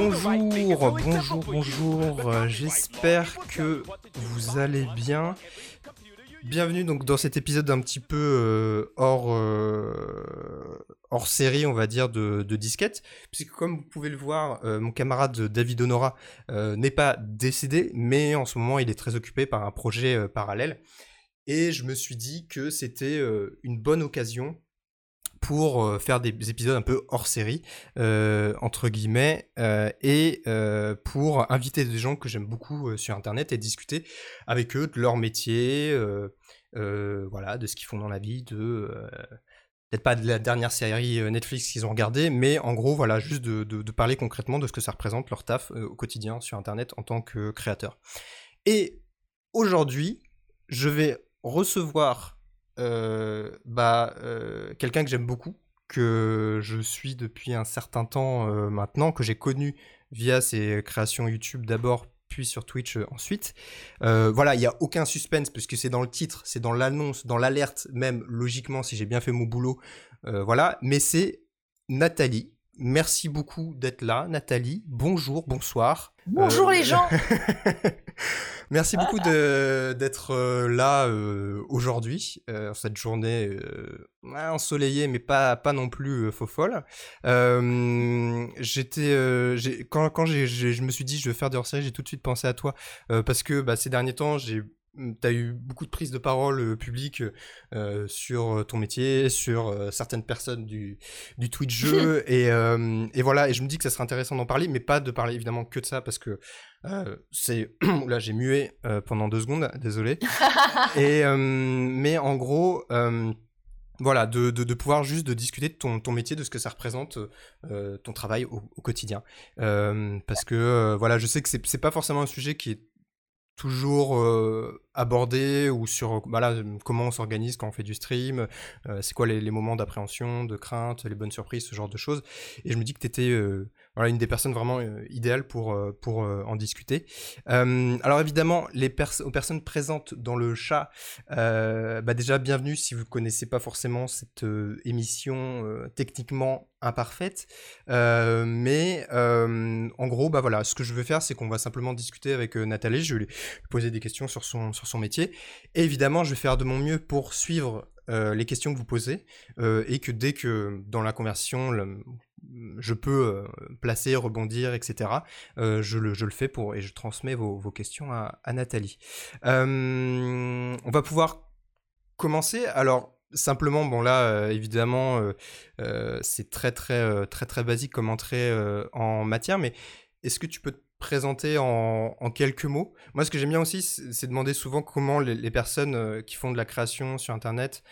Bonjour, bonjour, bonjour. J'espère que vous allez bien. Bienvenue donc dans cet épisode un petit peu euh, hors euh, hors série, on va dire de, disquette, puisque comme vous pouvez le voir, euh, mon camarade David Honora n'est pas décédé, mais en ce moment il est très occupé par un projet parallèle. Et je me suis dit que c'était une bonne occasion pour euh, faire des épisodes un peu hors série, euh, entre guillemets, euh, et pour inviter des gens que j'aime beaucoup sur Internet et discuter avec eux de leur métier, voilà, de ce qu'ils font dans la vie, de peut-être pas de la dernière série Netflix qu'ils ont regardé, mais en gros, voilà, juste de, de, parler concrètement de ce que ça représente leur taf au quotidien sur Internet en tant que créateur. Et aujourd'hui, je vais recevoir bah, euh, quelqu'un que j'aime beaucoup, que je suis depuis un certain temps euh, maintenant, que j'ai connu via ses créations YouTube d'abord, puis sur Twitch ensuite. voilà, il n'y a aucun suspense puisque c'est dans le titre, c'est dans l'annonce, dans l'alerte même, logiquement, si j'ai bien fait mon boulot. voilà, mais c'est Nathalie. Merci beaucoup d'être là, Nathalie. Bonjour, bonsoir. Bonjour les gens. Merci beaucoup d'être euh, là euh, aujourd'hui, euh, cette journée ensoleillée, mais pas, pas non plus faux folle. J'étais, quand, quand je me suis dit je vais faire des hors-série, j'ai tout de suite pensé à toi parce que bah, ces derniers temps j'ai tu as eu beaucoup de prises de parole euh, publiques euh, sur euh, ton métier, sur certaines personnes du, du Twitch jeu, et, et, voilà, et je me dis que ça serait intéressant d'en parler, mais pas de parler évidemment que de ça, parce que c'est... là, j'ai mué pendant deux secondes, désolé. et, mais en gros... voilà, de, de, de, pouvoir juste de discuter de ton, ton métier, de ce que ça représente, ton travail au, au quotidien. parce que, voilà, je sais que c'est pas forcément un sujet qui est toujours euh, abordé ou sur voilà, comment on s'organise quand on fait du stream, euh, c'est quoi les, moments d'appréhension, de crainte, les bonnes surprises, ce genre de choses. Et je me dis que tu euh, voilà, une des personnes vraiment idéales pour, pour en discuter. alors évidemment, les aux personnes présentes dans le chat, bah déjà bienvenue si vous ne connaissez pas forcément cette émission techniquement imparfaite. Euh, mais euh, en gros, bah voilà, ce que je vais faire, c'est qu'on va simplement discuter avec euh, Nathalie. Je vais lui poser des questions sur son, sur son métier. Et évidemment, je vais faire de mon mieux pour suivre les questions que vous posez et que dès que dans la conversation, je peux placer, rebondir, etc., je, le, je le fais pour, et je transmets vos, questions à, Nathalie. on va pouvoir commencer. Alors, Simplement, bon là, euh, évidemment, euh, euh, c'est très très très très basique comme entrée en matière, mais est-ce que tu peux te présenter en, quelques mots? Moi, ce que j'aime bien aussi, c'est demander souvent comment les, personnes qui font de la création sur Internet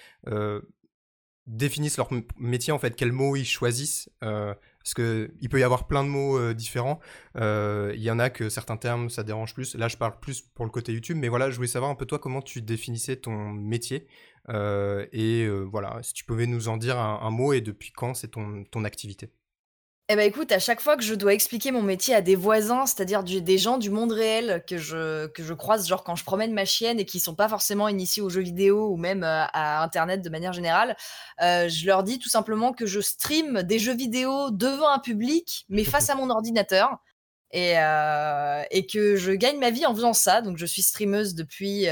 définissent leur métier, en fait, quels mots ils choisissent. parce qu'il peut y avoir plein de mots différents. Il y en a que certains termes, ça dérange plus. Là, je parle plus pour le côté YouTube, mais voilà, je voulais savoir un peu toi comment tu définissais ton métier euh, et euh, voilà, si tu pouvais nous en dire un, mot et depuis quand c'est ton activité? Eh ben écoute, à chaque fois que je dois expliquer mon métier à des voisins, c'est-à-dire des gens du monde réel que je, que je croise, genre quand je promène ma chienne et qui sont pas forcément initiés aux jeux vidéo ou même euh, à Internet de manière générale, je leur dis tout simplement que je stream des jeux vidéo devant un public, mais face à mon ordinateur. Et, et, que je gagne ma vie en faisant ça. Donc je suis streameuse depuis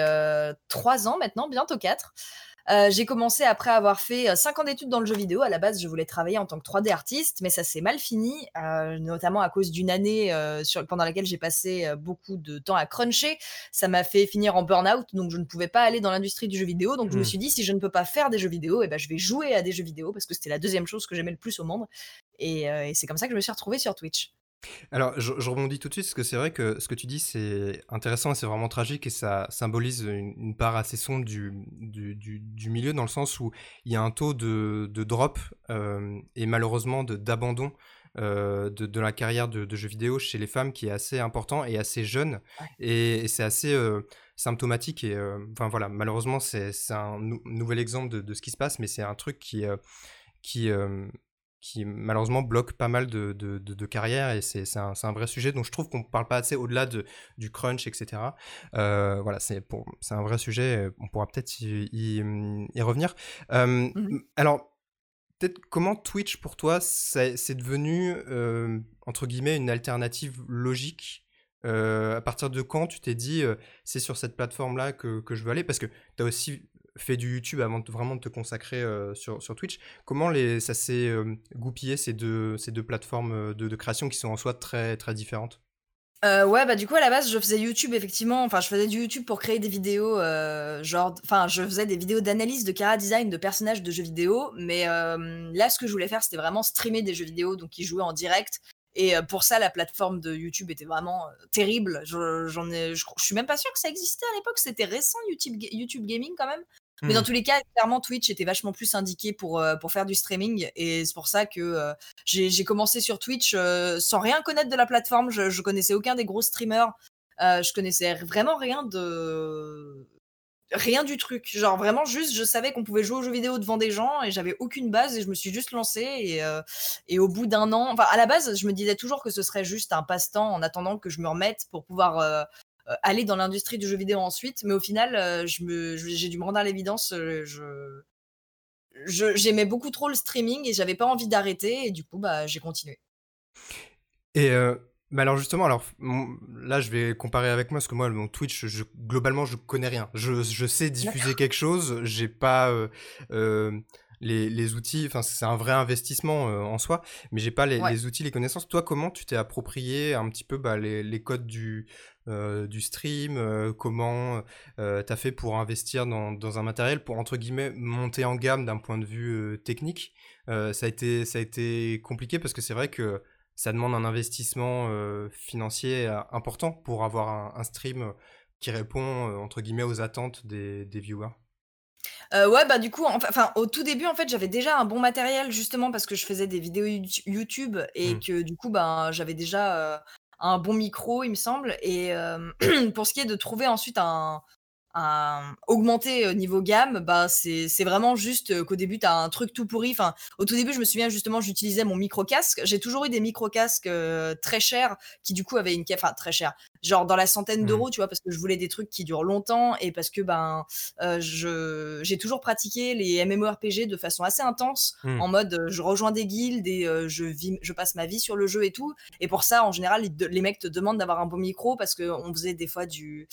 trois ans maintenant, bientôt quatre. Euh, j'ai commencé après avoir fait 5 euh, ans d'études dans le jeu vidéo. À la base, je voulais travailler en tant que 3D artiste, mais ça s'est mal fini, euh, notamment à cause d'une année sur, pendant laquelle j'ai passé beaucoup de temps à cruncher. Ça m'a fait finir en burn-out, donc je ne pouvais pas aller dans l'industrie du jeu vidéo. Donc je me mmh. suis dit, si je ne peux pas faire des jeux vidéo, eh ben, je vais jouer à des jeux vidéo parce que c'était la deuxième chose que j'aimais le plus au monde. Et, et c'est comme ça que je me suis retrouvée sur Twitch. Alors, je, rebondis tout de suite parce que c'est vrai que ce que tu dis, c'est intéressant et c'est vraiment tragique et ça symbolise une, part assez sombre du, du, milieu dans le sens où il y a un taux de, drop euh, et malheureusement d'abandon euh, de, la carrière de, jeux vidéo chez les femmes qui est assez important et assez jeune. Et, c'est assez euh, symptomatique et enfin voilà malheureusement c'est un nouvel exemple de, ce qui se passe mais c'est un truc qui qui qui malheureusement bloque pas mal de, de, de, carrières et c'est un, un, vrai sujet dont je trouve qu'on ne parle pas assez au-delà du crunch, etc. Euh, voilà, c'est un vrai sujet, on pourra peut-être y, y, revenir. Euh, mmh Alors, peut-être comment Twitch pour toi c'est devenu entre guillemets une alternative logique à partir de quand tu t'es dit c'est sur cette plateforme là que, que, je veux aller? Parce que tu as aussi fait du YouTube avant de vraiment te consacrer sur, sur, Twitch comment les, ça s'est goupillé ces deux, ces deux plateformes de, de, création qui sont en soi très très différentes? Euh, ouais, bah, du coup, à la base, je faisais YouTube, effectivement. Enfin, je faisais du YouTube pour créer des vidéos, euh, genre enfin, je faisais des vidéos d'analyse de chara design de personnages de jeux vidéo, mais euh, là, ce que je voulais faire, c'était vraiment streamer des jeux vidéo, donc ils jouaient en direct et pour ça, la plateforme de YouTube était vraiment, terrible. Je j'en ai je suis même pas sûre que ça existait à l'époque, c'était récent YouTube YouTube Gaming quand même. Mais dans mmh. tous les cas, clairement, Twitch était vachement plus indiqué pour, euh, pour faire du streaming. Et c'est pour ça que euh, j'ai commencé sur Twitch euh, sans rien connaître de la plateforme. Je, je connaissais aucun des gros streamers. je connaissais vraiment rien de. Rien du truc. Genre vraiment juste, je savais qu'on pouvait jouer aux jeux vidéo devant des gens et j'avais aucune base et je me suis juste lancée. Et, et au bout d'un an, enfin à la base, je me disais toujours que ce serait juste un passe-temps en attendant que je me remette pour pouvoir aller dans l'industrie du jeu vidéo ensuite. Mais au final, euh, j'ai dû me rendre à l'évidence. Euh, je, j'aimais beaucoup trop le streaming et j'avais pas envie d'arrêter. Et du coup, bah, j'ai continué. Et mais alors justement, alors là je vais comparer avec moi parce que moi mon Twitch, je, globalement je connais rien. Je, je sais diffuser quelque chose, j'ai pas les, les, outils. Enfin c'est un vrai investissement en soi, mais j'ai pas les, les, outils, les connaissances. Toi comment tu t'es approprié un petit peu bah, les, les, codes du euh, du stream, euh, comment euh, tu as fait pour investir dans, un matériel, pour entre guillemets monter en gamme d'un point de vue technique? ça, a été, ça a été compliqué parce que c'est vrai que ça demande un investissement financier important pour avoir un, stream qui répond entre guillemets aux attentes des, viewers. Ouais, bah du coup, enfin, au tout début, en fait, j'avais déjà un bon matériel justement parce que je faisais des vidéos YouTube et mmh. que du coup, ben, j'avais déjà un bon micro, il me semble. Et pour ce qui est de trouver ensuite un, augmenter niveau gamme, bah c'est vraiment juste qu'au début tu as un truc tout pourri. Enfin, au tout début, je me souviens justement, j'utilisais mon micro casque. J'ai toujours eu des micro casques très chers qui du coup avaient une enfin très cher, genre dans la centaine mmh. d'euros, tu vois, parce que je voulais des trucs qui durent longtemps et parce que ben je j'ai toujours pratiqué les MMORPG de façon assez intense, mmh. en mode je rejoins des guildes et je vis, je passe ma vie sur le jeu et tout. Et pour ça, en général, les, mecs te demandent d'avoir un bon micro parce que on faisait des fois du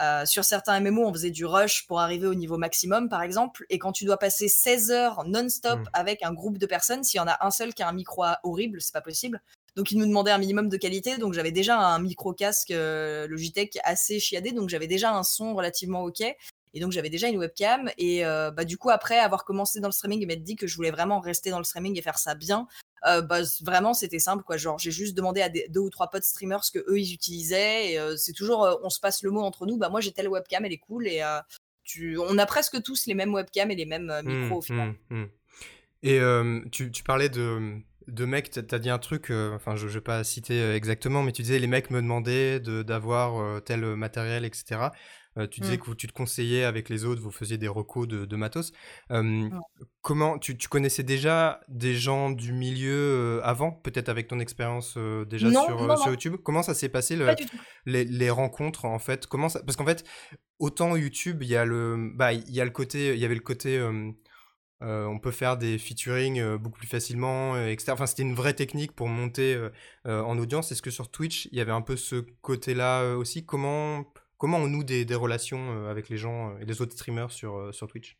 euh, sur certains MMO, on faisait du rush pour arriver au niveau maximum, par exemple. Et quand tu dois passer 16 heures non-stop mmh. avec un groupe de personnes, s'il y en a un seul qui a un micro horrible, c'est pas possible. Donc, ils nous demandaient un minimum de qualité. Donc, j'avais déjà un micro casque euh, Logitech assez chiadé. Donc, j'avais déjà un son relativement OK. Et donc, j'avais déjà une webcam. Et euh, bah, du coup, après avoir commencé dans le streaming et m'être dit que je voulais vraiment rester dans le streaming et faire ça bien, euh, bah, vraiment c'était simple quoi genre j'ai juste demandé à deux ou trois potes streamers ce que eux ils utilisaient et euh, c'est toujours euh, on se passe le mot entre nous bah moi j'ai telle webcam elle est cool et tu, on a presque tous les mêmes webcams et les mêmes micros au mmh, final mmh, mmh. et tu, tu, parlais de de mecs, tu as dit un truc, enfin je, ne vais pas citer exactement, mais tu disais les mecs me demandaient d'avoir tel matériel, etc. Euh, tu disais mmh. que tu te conseillais avec les autres, vous faisiez des recos de, matos. Comment tu, connaissais déjà des gens du milieu avant, peut-être avec ton expérience déjà sur, sur YouTube? Comment ça s'est passé les, rencontres en fait? Comment ça... Parce qu'en fait, autant YouTube, il y a le, bah, il y a le côté, il y avait le côté. on peut faire des featuring beaucoup plus facilement, etc. Enfin, c'était une vraie technique pour monter en audience. Est-ce que sur Twitch, il y avait un peu ce côté-là aussi? Comment Comment on noue des, relations euh, avec les gens euh, et les autres streamers sur, euh, sur Twitch?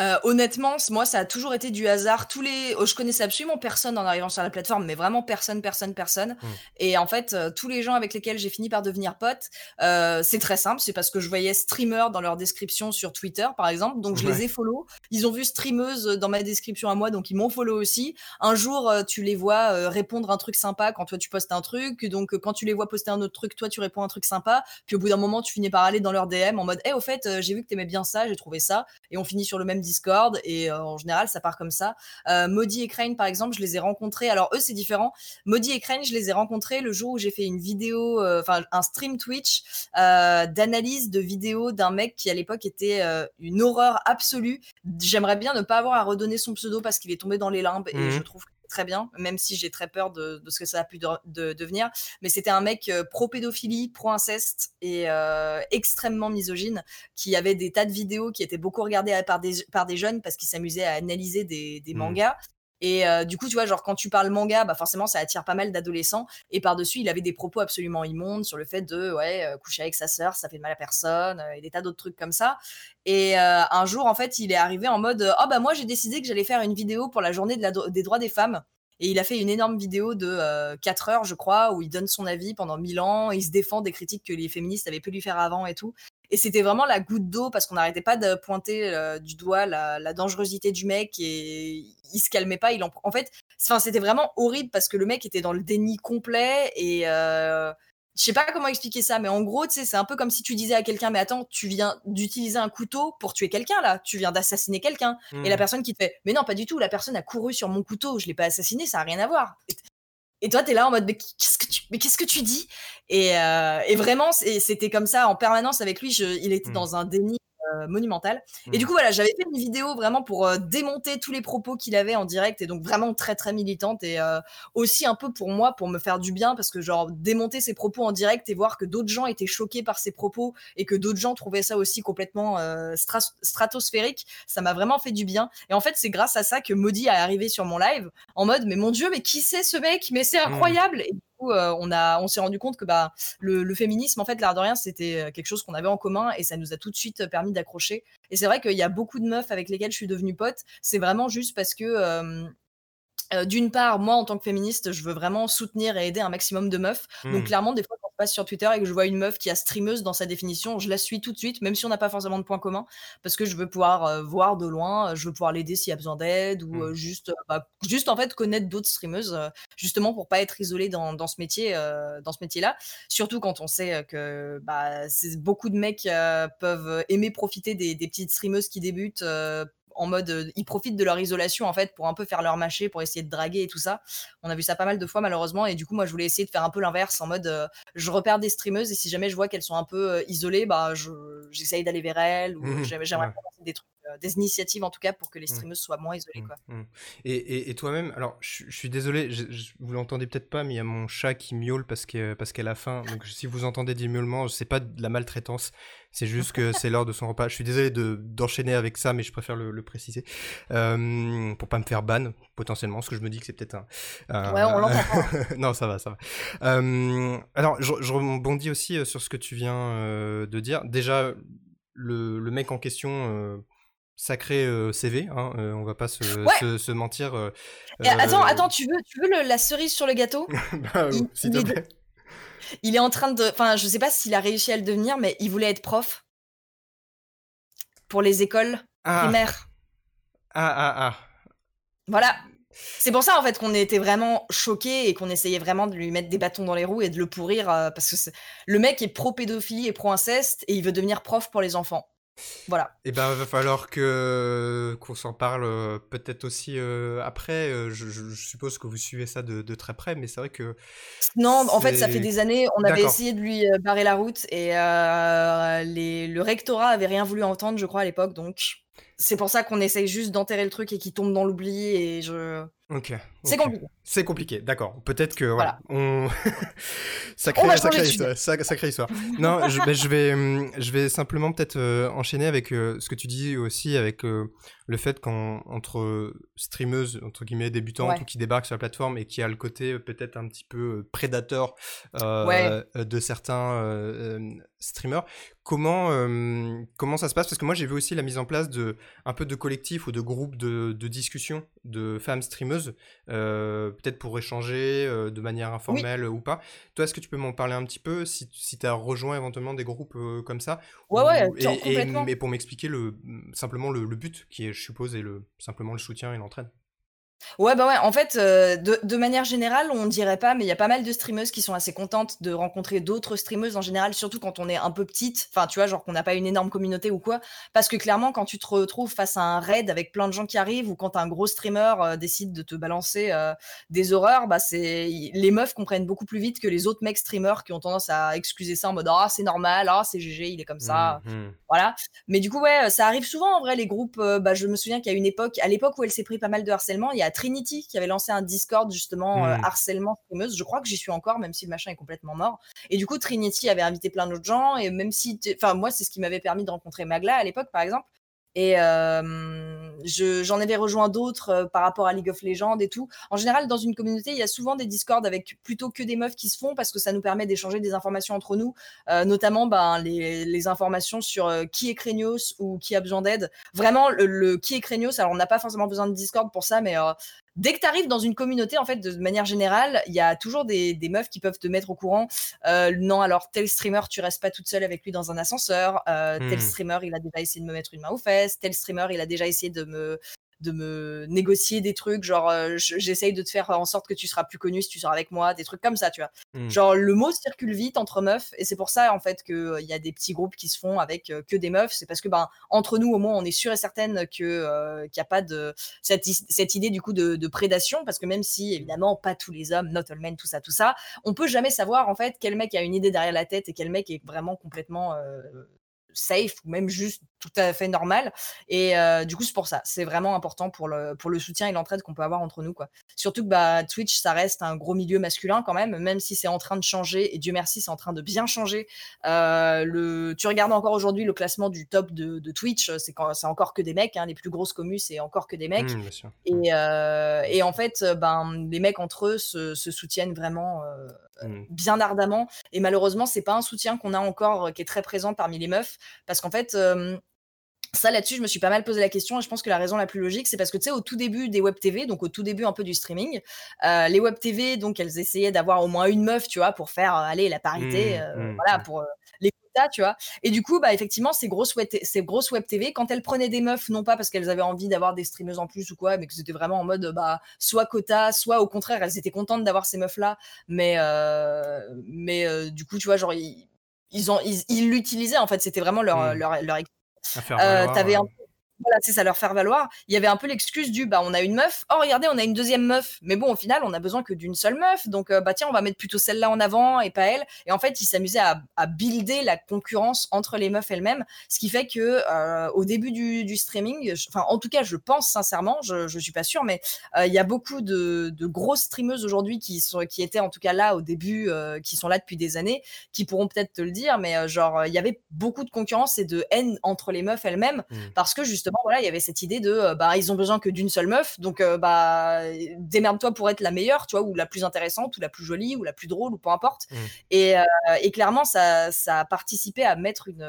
Euh, honnêtement, moi, ça a toujours été du hasard. Tous les, oh, je connaissais absolument personne en arrivant sur la plateforme, mais vraiment personne, personne, personne. Mmh. Et en fait, euh, tous les gens avec lesquels j'ai fini par devenir pote, euh, c'est très simple. C'est parce que je voyais streamer dans leur description sur Twitter, par exemple. Donc je les ai follow. Ils ont vu streameuse dans ma description à moi, donc ils m'ont follow aussi. Un jour, tu les vois répondre un truc sympa quand toi tu postes un truc. Donc quand tu les vois poster un autre truc, toi tu réponds un truc sympa. Puis au bout d'un moment, tu finis par aller dans leur DM en mode, eh, au fait, j'ai vu que t'aimais bien ça, j'ai trouvé ça, et on finit sur le même Discord et euh, en général ça part comme ça. Euh, Maudit et Crane par exemple, je les ai rencontrés. Alors eux c'est différent. Maudit et Crane, je les ai rencontrés le jour où j'ai fait une vidéo, euh, enfin un stream Twitch d'analyse de vidéos d'un mec qui à l'époque était une horreur absolue. J'aimerais bien ne pas avoir à redonner son pseudo parce qu'il est tombé dans les limbes et je mmh. trouve très bien, même si j'ai très peur de, ce que ça a pu devenir. Mais c'était un mec euh, pro-pédophilie, pro-inceste et euh, extrêmement misogyne, qui avait des tas de vidéos qui étaient beaucoup regardées par des, par des jeunes parce qu'ils s'amusaient à analyser des, mmh. mangas. Et euh, du coup, tu vois, genre quand tu parles manga, bah forcément ça attire pas mal d'adolescents. Et par-dessus, il avait des propos absolument immondes sur le fait de ouais, euh, coucher avec sa sœur, ça fait de mal à personne, euh, et des tas d'autres trucs comme ça. Et un jour, en fait, il est arrivé en mode oh bah moi j'ai décidé que j'allais faire une vidéo pour la journée des droits des femmes. Et il a fait une énorme vidéo de 4 heures, je crois, où il donne son avis pendant 1000 ans, il se défend des critiques que les féministes avaient pu lui faire avant et tout. Et c'était vraiment la goutte d'eau parce qu'on n'arrêtait pas de pointer euh, du doigt la, dangerosité du mec et il se calmait pas. Il en, en fait, c'était vraiment horrible parce que le mec était dans le déni complet et euh, je sais pas comment expliquer ça, mais en gros, tu sais, c'est un peu comme si tu disais à quelqu'un, mais attends, tu viens d'utiliser un couteau pour tuer quelqu'un là, tu viens d'assassiner quelqu'un. Et la mmh. personne qui te fait, mais non, pas du tout, la personne a couru sur mon couteau, je l'ai pas assassiné, ça a rien à voir. Et toi, tu es là en mode, mais qu'est-ce que tu, mais qu'est-ce que tu dis? Et, euh, et, vraiment, c'était comme ça en permanence avec lui. Je, il était mmh. dans un déni euh, monumental. Et du mmh. coup, voilà, j'avais fait une vidéo vraiment pour euh, démonter tous les propos qu'il avait en direct et donc vraiment très très militante et euh, aussi un peu pour moi pour me faire du bien parce que genre démonter ses propos en direct et voir que d'autres gens étaient choqués par ses propos et que d'autres gens trouvaient ça aussi complètement stratosphérique, ça m'a vraiment fait du bien. Et en fait, c'est grâce à ça que Maudit est arrivé sur mon live en mode mais mon dieu, mais qui c'est ce mec? Mais c'est mmh. incroyable. Et euh, on, a, on s'est rendu compte que bah, le, féminisme, en fait, l'art de rien, c'était euh, quelque chose qu'on avait en commun et ça nous a tout de suite permis d'accrocher. Et c'est vrai qu'il y a beaucoup de meufs avec lesquelles je suis devenue pote. C'est vraiment juste parce que euh, euh, d'une part, moi en tant que féministe, je veux vraiment soutenir et aider un maximum de meufs. Donc mmh. clairement, des fois, passe sur Twitter et que je vois une meuf qui a streameuse dans sa définition, je la suis tout de suite, même si on n'a pas forcément de points communs, parce que je veux pouvoir euh, voir de loin, euh, je veux pouvoir l'aider s'il y a besoin d'aide ou mmh. juste, bah, juste en fait connaître d'autres streameuses, justement pour pas être isolé dans, ce métier, dans ce métier-là. Surtout quand on sait que bah, beaucoup de mecs peuvent aimer profiter des, des petites streameuses qui débutent en mode euh, ils profitent de leur isolation en fait pour un peu faire leur marché pour essayer de draguer et tout ça. On a vu ça pas mal de fois malheureusement et du coup moi je voulais essayer de faire un peu l'inverse en mode euh, je repère des streameuses et si jamais je vois qu'elles sont un peu euh, isolées bah j'essaye d'aller vers elles ou mmh j'aimerais des trucs des initiatives en tout cas pour que les mmh. streameuses soient moins isolées. Mmh, quoi. Et, toi-même, alors je, suis désolé, je, vous l'entendez peut-être pas, mais il y a mon chat qui miaule parce qu'elle parce qu'elle a faim. Donc si vous entendez des miaulements, c'est pas de la maltraitance, c'est juste que c'est l'heure de son repas. Je suis désolé de, d'enchaîner avec ça, mais je préfère le, préciser. Euh, pour pas me faire ban, potentiellement, parce que je me dis que c'est peut-être un. Ouais, on l'entend non, ça va, ça va. Euh, alors, je, rebondis aussi euh, sur ce que tu viens euh, de dire. Déjà, le, le mec en question sacré CV, hein, on va pas se, se, mentir. attends, attends, tu veux, tu veux la cerise sur le gâteau? Bah, S'il te plaît il est en train de. Enfin, je sais pas s'il a réussi à le devenir, mais il voulait être prof pour les écoles ah. primaires. Ah, ah, ah. Voilà. C'est pour ça en fait qu'on était vraiment choqués et qu'on essayait vraiment de lui mettre des bâtons dans les roues et de le pourrir euh, parce que le mec est pro pédophilie et pro inceste et il veut devenir prof pour les enfants. Voilà. Et eh ben, va falloir que qu'on s'en parle euh, peut-être aussi euh, après. Euh, je, suppose que vous suivez ça de, très près, mais c'est vrai que. Non, en fait, ça fait des années. On avait essayé de lui barrer la route et les, le rectorat avait rien voulu entendre, je crois, à l'époque. Donc, c'est pour ça qu'on essaye juste d'enterrer le truc et qu'il tombe dans l'oubli. Et je. Ok. C'est compliqué. C'est compliqué, d'accord. Peut-être que voilà. On... sacré, sacré, histoire. non, je, je, vais, hum, je vais simplement peut-être euh, enchaîner avec euh, ce que tu dis aussi, avec euh, le fait qu'entre streameuses, entre guillemets, débutantes ou qui débarquent sur la plateforme et qui a le côté peut-être un petit peu prédateur de certains streamers, comment, comment ça se passe? Parce que moi, j'ai vu aussi la mise en place de un peu de collectifs ou de groupes de, de discussion de femmes streameuses. Euh, peut-être pour échanger euh, de manière informelle ou pas. Toi, est-ce que tu peux m'en parler un petit peu si, si tu as rejoint éventuellement des groupes euh, comme ça Ouais, ouais, et, et, pour m'expliquer le, simplement le, le, but qui est, je suppose, est le, simplement le soutien et l'entraide? Ouais, bah ouais, en fait, euh, de, manière générale, on dirait pas, mais il y a pas mal de streameuses qui sont assez contentes de rencontrer d'autres streameuses en général, surtout quand on est un peu petite, enfin, tu vois, genre qu'on n'a pas une énorme communauté ou quoi. Parce que clairement, quand tu te retrouves face à un raid avec plein de gens qui arrivent ou quand un gros streamer euh, décide de te balancer euh, des horreurs, bah c'est les meufs comprennent beaucoup plus vite que les autres mecs streamers qui ont tendance à excuser ça en mode ah c'est normal, ah c'est GG, il est comme ça, mmh. voilà. Mais du coup ouais, ça arrive souvent en vrai les groupes. bah je me souviens qu'il y a une époque, à l'époque où elle s'est pris pas mal de harcèlement, il y a Trinity qui avait lancé un Discord justement euh, mmh. harcèlement streameuse. Je crois que j'y suis encore, même si le machin est complètement mort. Et du coup, Trinity avait invité plein d'autres gens. Et même si, enfin, moi, c'est ce qui m'avait permis de rencontrer Magla à l'époque, par exemple. Et j'en avais rejoint d'autres par rapport à League of Legends et tout. En général, dans une communauté, il y a souvent des Discord avec plutôt que des meufs qui se font parce que ça nous permet d'échanger des informations entre nous, notamment ben, les, les, informations sur qui est Krenios ou qui a besoin d'aide. Vraiment, le, qui est Krenios, alors on n'a pas forcément besoin de Discord pour ça, mais dès que tu arrives dans une communauté, en fait, de manière générale, il y a toujours des, des, meufs qui peuvent te mettre au courant. Euh, non, alors tel streamer, tu restes pas toute seule avec lui dans un ascenseur. Euh, tel hmm. streamer, il a déjà essayé de me mettre une main aux fesses. Tel streamer, il a déjà essayé de me de me négocier des trucs, genre euh, j'essaye de te faire en sorte que tu seras plus connu si tu sors avec moi, des trucs comme ça, tu vois. Mmh. Genre le mot circule vite entre meufs et c'est pour ça en fait qu'il euh, il y a des petits groupes qui se font avec euh, que des meufs, c'est parce que ben entre nous au moins on est sûr et certaine que qu'il n'y a pas de cette, cette, idée du coup de, de, prédation parce que même si évidemment pas tous les hommes, not all men, tout ça, tout ça, on peut jamais savoir en fait quel mec a une idée derrière la tête et quel mec est vraiment complètement safe ou même juste tout à fait normal. Et euh, du coup, c'est pour ça. C'est vraiment important pour le, pour le soutien et l'entraide qu'on peut avoir entre nous. Quoi. Surtout que bah, Twitch, ça reste un gros milieu masculin quand même, même si c'est en train de changer. Et Dieu merci, c'est en train de bien changer. Euh, le, tu regardes encore aujourd'hui le classement du top de, de Twitch, c'est, c'est encore que des mecs. Hein, les plus grosses communes, c'est encore que des mecs. Mmh, et, euh, et, en fait, ben, les mecs entre eux se, se soutiennent vraiment mmh. bien ardemment. Et malheureusement, c'est pas un soutien qu'on a encore qui est très présent parmi les meufs. Parce qu'en fait, ça là-dessus, je me suis pas mal posé la question et je pense que la raison la plus logique, c'est parce que tu sais, au tout début des web TV, donc au tout début un peu du streaming, les web TV, donc elles essayaient d'avoir au moins une meuf, tu vois, pour faire aller la parité, mmh, mmh, voilà, mmh. pour les quotas, tu vois. Et du coup, bah effectivement, ces grosses web, ces grosses web TV, quand elles prenaient des meufs, non pas parce qu'elles avaient envie d'avoir des streameuses en plus ou quoi, mais que c'était vraiment en mode bah soit quota, soit au contraire, elles étaient contentes d'avoir ces meufs là, mais mais du coup, tu vois, genre ils ont ils l'utilisaient en fait c'était vraiment leur, mmh. leur, leur, euh, t'avais un voilà, c'est ça, leur faire valoir. Il y avait un peu l'excuse du bah on a une meuf, oh regardez, on a une deuxième meuf. Mais bon, au final, on a besoin que d'une seule meuf. Donc euh, bah tiens, on va mettre plutôt celle-là en avant et pas elle. Et en fait, ils s'amusaient à, à, builder la concurrence entre les meufs elles-mêmes, ce qui fait que euh, au début du, du streaming, enfin en tout cas, je pense sincèrement, je, je suis pas sûre, mais euh, il y a beaucoup de, de grosses streameuses aujourd'hui qui sont qui étaient en tout cas là au début, qui sont là depuis des années, qui pourront peut-être te le dire, mais genre il y avait beaucoup de concurrence et de haine entre les meufs elles-mêmes mmh. parce que justement voilà, il y avait cette idée de euh, bah ils ont besoin que d'une seule meuf, donc euh, bah démerde-toi pour être la meilleure, tu vois, ou la plus intéressante, ou la plus jolie, ou la plus drôle, ou peu importe. Mmh. Et, euh, et, clairement, ça, ça a participé à mettre une,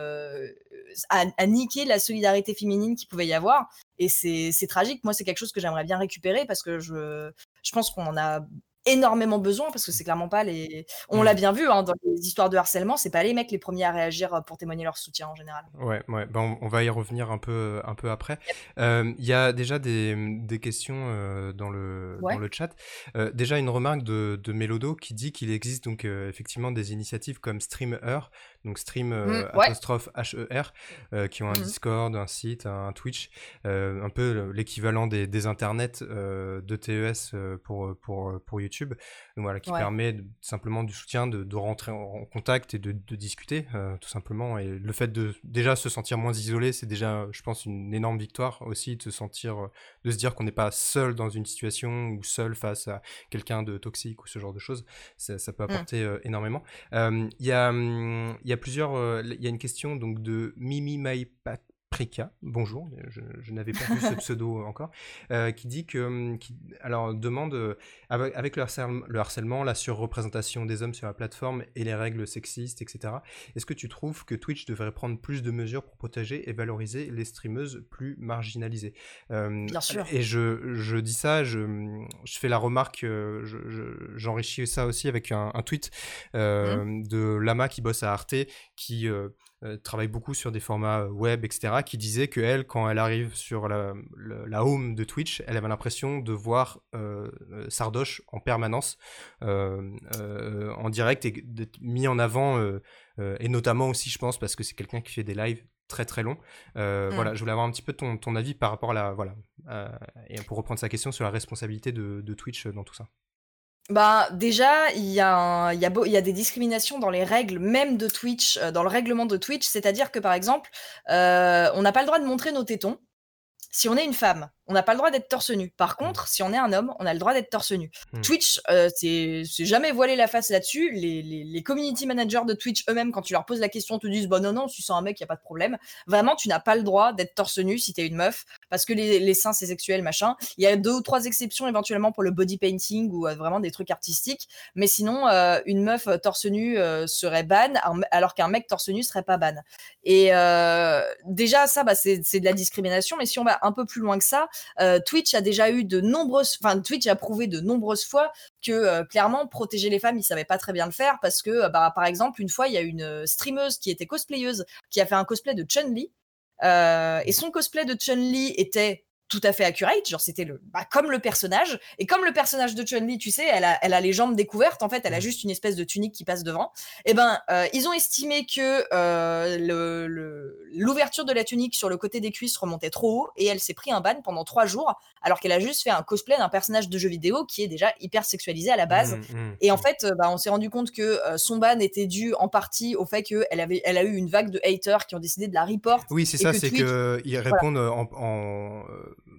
à, niquer la solidarité féminine qui pouvait y avoir. Et c'est tragique. Moi, c'est quelque chose que j'aimerais bien récupérer parce que je, je pense qu'on en a énormément besoin parce que c'est clairement pas les. On l'a bien vu hein, dans les histoires de harcèlement, c'est pas les mecs les premiers à réagir euh, pour témoigner leur soutien en général. Ouais, ouais. Ben, on, va y revenir un peu, un peu après. Euh, il y a déjà des, des questions euh, dans, le, dans le chat. déjà une remarque de, de Melodo qui dit qu'il existe donc effectivement des initiatives comme Streamer donc stream euh, mmh, apostrophe HER, euh, qui ont un mmh. Discord, un site, un Twitch, euh, un peu l'équivalent des, des, internets de TES pour, pour, pour YouTube, donc, voilà, qui permet simplement du soutien, de, de, rentrer en contact et de, de discuter, tout simplement. Et le fait de déjà se sentir moins isolé, c'est déjà, je pense, une énorme victoire aussi, de se sentir, de se dire qu'on n'est pas seul dans une situation ou seul face à quelqu'un de toxique ou ce genre de choses. Ça, ça peut mmh. apporter énormément. Il y a, hum, y a plusieurs. Euh, il y a une question donc de Mimi Bonjour, je, n'avais pas vu ce pseudo encore, euh, qui dit que, hum, alors demande euh, avec, le, harcèlement, la surreprésentation des hommes sur la plateforme et les règles sexistes, etc. Est-ce que tu trouves que Twitch devrait prendre plus de mesures pour protéger et valoriser les streameuses plus marginalisées? Bien sûr. Et je, je, dis ça, je, je fais la remarque, j'enrichis ça aussi avec un, tweet mmh. de Lama qui bosse à Arte, qui euh, travaille beaucoup sur des formats euh, web, etc., qui disait que elle, quand elle arrive sur la, home de Twitch, elle avait l'impression de voir euh, Sardoche en permanence en direct et d'être mis en avant, et notamment aussi, je pense, parce que c'est quelqu'un qui fait des lives très très longs. Mm. Voilà, je voulais avoir un petit peu ton, ton avis par rapport à la, voilà, et pour reprendre sa question sur la responsabilité de Twitch dans tout ça. Bah, déjà, il y a il y a il y a des discriminations dans les règles même de Twitch, euh, dans le règlement de Twitch. C'est-à-dire que, par exemple, euh, on n'a pas le droit de montrer nos tétons si on est une femme on n'a pas le droit d'être torse nu. Par mmh. contre, si on est un homme, on a le droit d'être torse nu. Mmh. Twitch, euh, c'est jamais voilé la face là-dessus. Les, les, community managers de Twitch eux-mêmes, quand tu leur poses la question, te disent bah non non, si c'est un mec, il y a pas de problème. Vraiment, tu n'as pas le droit d'être torse nu si tu es une meuf, parce que les, seins c'est sexuel machin. Il y a deux ou trois exceptions éventuellement pour le body painting ou vraiment des trucs artistiques, mais sinon une meuf torse nu serait ban alors qu'un mec torse nu serait pas ban. Et déjà ça bah, c'est de la discrimination, mais si on va un peu plus loin que ça, Twitch a déjà eu de nombreuses, enfin Twitch a prouvé de nombreuses fois que clairement protéger les femmes, ils savaient pas très bien le faire parce que bah, par exemple une fois il y a une streameuse qui était cosplayeuse qui a fait un cosplay de Chun-Li. Euh, et son cosplay de Chun-Li était tout à fait accurate, genre c'était le bah, comme le personnage et comme le personnage de Chun-Li, tu sais, elle a, elle a les jambes découvertes en fait, elle a mmh. juste une espèce de tunique qui passe devant. Et eh ben euh, ils ont estimé que euh, l'ouverture de la tunique sur le côté des cuisses remontait trop haut et elle s'est pris un ban pendant trois jours alors qu'elle a juste fait un cosplay d'un personnage de jeu vidéo qui est déjà hyper sexualisé à la base. Mmh, mmh, et en fait, euh, bah, on s'est rendu compte que son ban était dû en partie au fait qu'elle avait, elle a eu une vague de haters qui ont décidé de la report. Oui, c'est ça, c'est qu'ils répondent en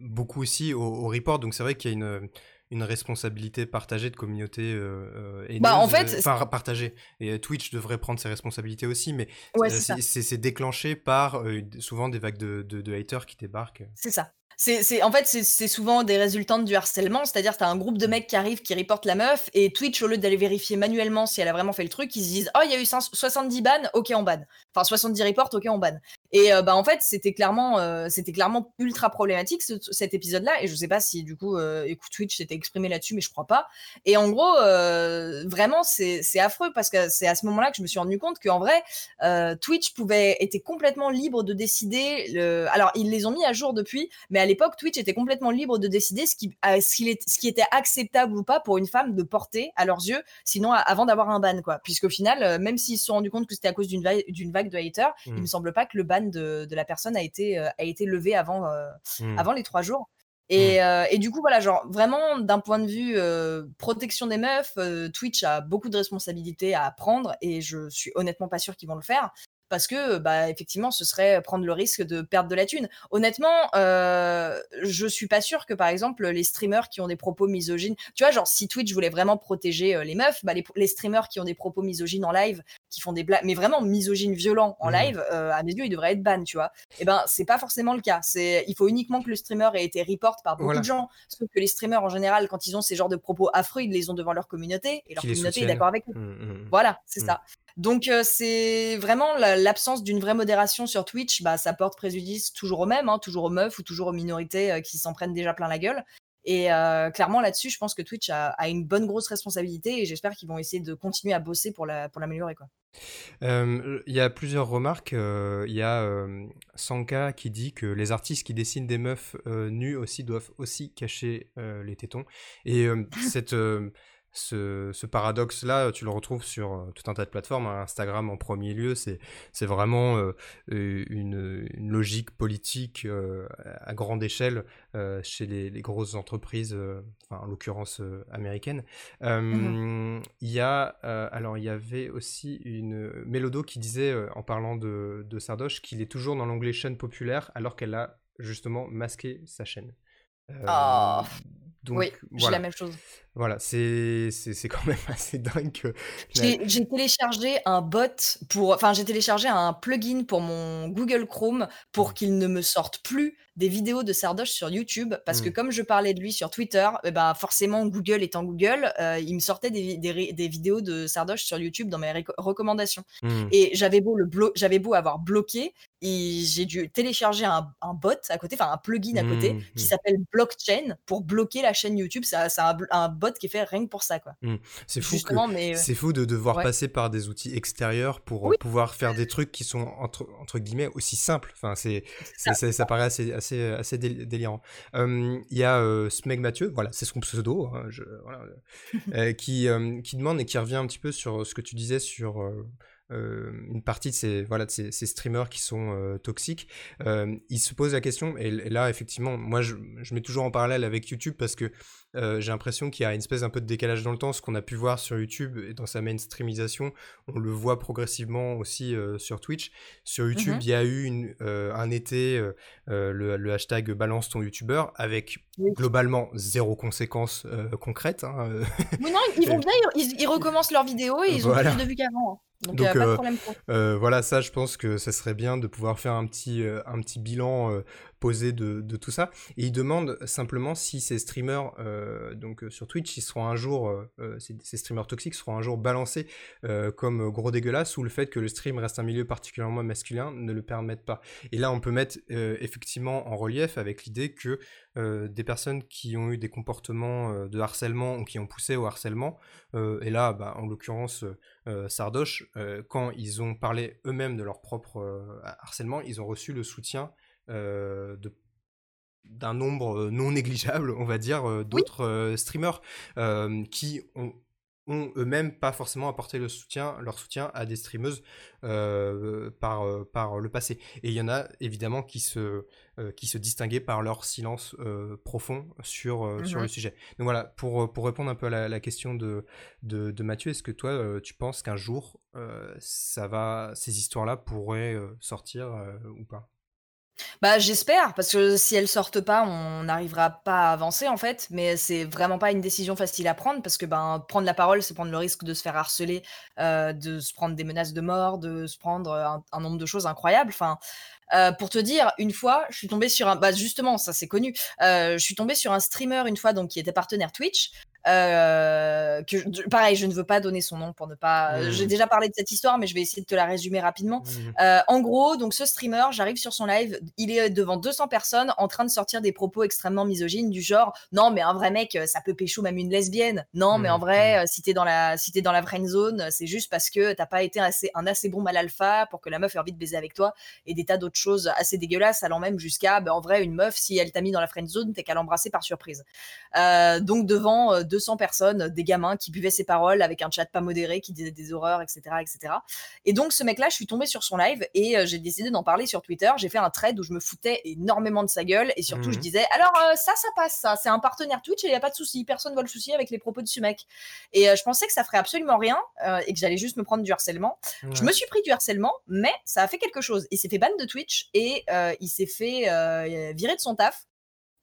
beaucoup aussi au, report, donc c'est vrai qu'il y a une, une responsabilité partagée de communauté euh, euh bah, en fait, enfin partagée. Et Twitch devrait prendre ses responsabilités aussi mais euh, c'est déclenché par euh, souvent des vagues de, de, de haters qui débarquent. C'est ça. C'est, en fait, c'est, souvent des résultantes du harcèlement, c'est-à-dire tu as un groupe de mecs qui arrivent, qui reportent la meuf, et Twitch, au lieu d'aller vérifier manuellement si elle a vraiment fait le truc, ils se disent « Oh, il y a eu 70 bans, ok, on ban. » Enfin, 70 reports, ok, on ban. Et euh, bah en fait, c'était clairement, euh, c'était clairement ultra problématique cet épisode-là. Et je sais pas si du coup, euh, écoute, Twitch s'était exprimé là-dessus, mais je crois pas. Et en gros, vraiment, c'est affreux parce que c'est à ce moment-là que je me suis rendu compte qu'en vrai, Twitch pouvait était complètement libre de décider. Le... Alors ils les ont mis à jour depuis, mais à l'époque, Twitch était complètement libre de décider ce qui, ce qui, ce qui était acceptable ou pas pour une femme de porter à leurs yeux, sinon avant d'avoir un ban, quoi. Puisqu'au final, même s'ils se sont rendus compte que c'était à cause d'une vague de haters, il mmh. me semble pas que le ban de, la personne a été, euh, a été levé avant, euh, mmh. avant les trois jours. Mmh. Et, euh, et, du coup, voilà, genre vraiment d'un point de vue protection des meufs, Twitch a beaucoup de responsabilités à prendre et je suis honnêtement pas sûr qu'ils vont le faire parce que bah effectivement ce serait prendre le risque de perdre de la thune. Honnêtement, euh, je suis pas sûre que par exemple les streamers qui ont des propos misogynes, tu vois genre si Twitch voulait vraiment protéger euh, les meufs, bah, les, streamers qui ont des propos misogynes en live, qui font des blagues, mais vraiment misogynes violents en mmh. live, euh, à mes yeux ils devraient être ban, tu vois. Et eh ben c'est pas forcément le cas. C'est il faut uniquement que le streamer ait été report par beaucoup de gens, sauf que les streamers en général quand ils ont ces genres de propos affreux, ils les ont devant leur communauté et leur communauté est d'accord avec eux. Mmh, mmh, voilà, c'est ça. Donc euh, c'est vraiment l'absence d'une vraie modération sur Twitch, bah, ça porte préjudice toujours aux mêmes, hein, toujours aux meufs ou toujours aux minorités euh, qui s'en prennent déjà plein la gueule. Et euh, clairement là-dessus, je pense que Twitch a, une bonne grosse responsabilité et j'espère qu'ils vont essayer de continuer à bosser pour l'améliorer. La, il y a plusieurs remarques. Il y a Sanka qui dit que les artistes qui dessinent des meufs nues aussi doivent aussi cacher les tétons. Et cette ce, paradoxe-là, tu le retrouves sur euh, tout un tas de plateformes. Hein. Instagram en premier lieu, c'est vraiment euh, une, logique politique euh, à grande échelle chez les, grosses entreprises, en l'occurrence américaines. Mmh il y a, alors il y avait aussi une Mélodo qui disait, en parlant de, de Sardoche, qu'il est toujours dans l'onglet chaîne populaire alors qu'elle a justement masqué sa chaîne. Oh. oui, j'ai la même chose. Voilà, c'est quand même assez dingue que... J'ai téléchargé un bot pour... Enfin, j'ai téléchargé un plugin pour mon Google Chrome pour mmh. qu'il ne me sorte plus des vidéos de Sardoche sur YouTube parce que mmh. comme je parlais de lui sur Twitter, eh ben forcément Google étant Google, euh, il me sortait des, des, vidéos de Sardoche sur YouTube dans mes recommandations. Mmh. Et j'avais beau le j'avais beau avoir bloqué, j'ai dû télécharger un, un, bot à côté, enfin un plugin à côté qui s'appelle Blockchain pour bloquer la chaîne YouTube. C'est un, un bot qui est fait rien que pour ça, quoi. Mmh. C'est fou, mais... c'est fou de devoir passer par des outils extérieurs pour euh, pouvoir faire des trucs qui sont entre, entre guillemets aussi simples. Enfin, c'est ça. Ça, paraît assez, assez, assez délirant. Il y a euh, Smeg Mathieu, voilà, c'est son pseudo, hein, je, voilà, euh, qui, qui demande et qui revient un petit peu sur ce que tu disais sur euh, une partie de ces, voilà, de ces, streamers qui sont euh, toxiques, euh, ils se posent la question, et, là, effectivement, moi, je, je, mets toujours en parallèle avec YouTube parce que j'ai l'impression qu'il y a une espèce un peu de décalage dans le temps, ce qu'on a pu voir sur YouTube et dans sa mainstreamisation, on le voit progressivement aussi sur Twitch. Sur YouTube, mmh il y a eu une, un été le, hashtag balance ton YouTuber avec globalement zéro conséquence concrète. Hein, non, ils vont bien, ils, recommencent leurs vidéos et ils ont plus de vues qu'avant. Donc, pas de problème voilà, ça, je pense que ça serait bien de pouvoir faire un petit, un petit bilan posé de, tout ça. Et il demande simplement si ces streamers, donc sur Twitch, ils seront un jour, ces, ces, streamers toxiques seront un jour balancés comme gros dégueulasses ou le fait que le stream reste un milieu particulièrement masculin ne le permettent pas. Et là, on peut mettre effectivement en relief avec l'idée que des personnes qui ont eu des comportements de harcèlement ou qui ont poussé au harcèlement, et là, bah, en l'occurrence, Sardoche, quand ils ont parlé eux-mêmes de leur propre harcèlement, ils ont reçu le soutien de d'un nombre non négligeable, on va dire, d'autres streamers qui ont ont eux-mêmes pas forcément apporté le soutien, leur soutien à des streameuses euh, par, euh, par le passé. Et il y en a évidemment qui se, euh, qui se distinguaient par leur silence profond sur, sur le sujet. Donc voilà, pour, pour répondre un peu à la, question de, de, de Mathieu, est-ce que toi, tu penses qu'un jour, ça va, ces histoires-là pourraient sortir ou pas? Bah, j'espère, parce que si elles sortent pas, on n'arrivera pas à avancer en fait. Mais c'est vraiment pas une décision facile à prendre parce que ben prendre la parole, c'est prendre le risque de se faire harceler, euh, de se prendre des menaces de mort, de se prendre un, un nombre de choses incroyables. Enfin, euh, pour te dire, une fois, je suis tombée sur un, bah justement, ça c'est connu. Euh, je suis tombée sur un streamer une fois, donc qui était partenaire Twitch. Euh, que pareil, je ne veux pas donner son nom pour ne pas. Mmh. J'ai déjà parlé de cette histoire, mais je vais essayer de te la résumer rapidement. Mmh. Euh, en gros, donc ce streamer, j'arrive sur son live, il est devant 200 personnes en train de sortir des propos extrêmement misogynes du genre non mais un vrai mec, ça peut pécho même une lesbienne. Non mais en mmh. vrai, si t'es dans la si t'es dans la friend zone, c'est juste parce que t'as pas été assez un assez bon mal alpha pour que la meuf ait envie de baiser avec toi et des tas d'autres choses assez dégueulasses allant même jusqu'à ben, en vrai une meuf si elle t'a mis dans la friend zone, t'es qu'à l'embrasser par surprise. Euh, donc devant 200 personnes, des gamins qui buvaient ses paroles avec un chat pas modéré, qui disaient des horreurs, etc., etc. Et donc ce mec-là, je suis tombée sur son live et euh, j'ai décidé d'en parler sur Twitter. J'ai fait un thread où je me foutais énormément de sa gueule et surtout je mmh. disais alors euh, ça, ça passe, ça, c'est un partenaire Twitch et il y a pas de souci, personne ne va le soucier avec les propos de ce mec. Et je pensais que ça ferait absolument rien et que j'allais juste me prendre du harcèlement. Je me suis pris du harcèlement, mais ça a fait quelque chose. Il s'est fait ban de Twitch et il s'est fait virer de son taf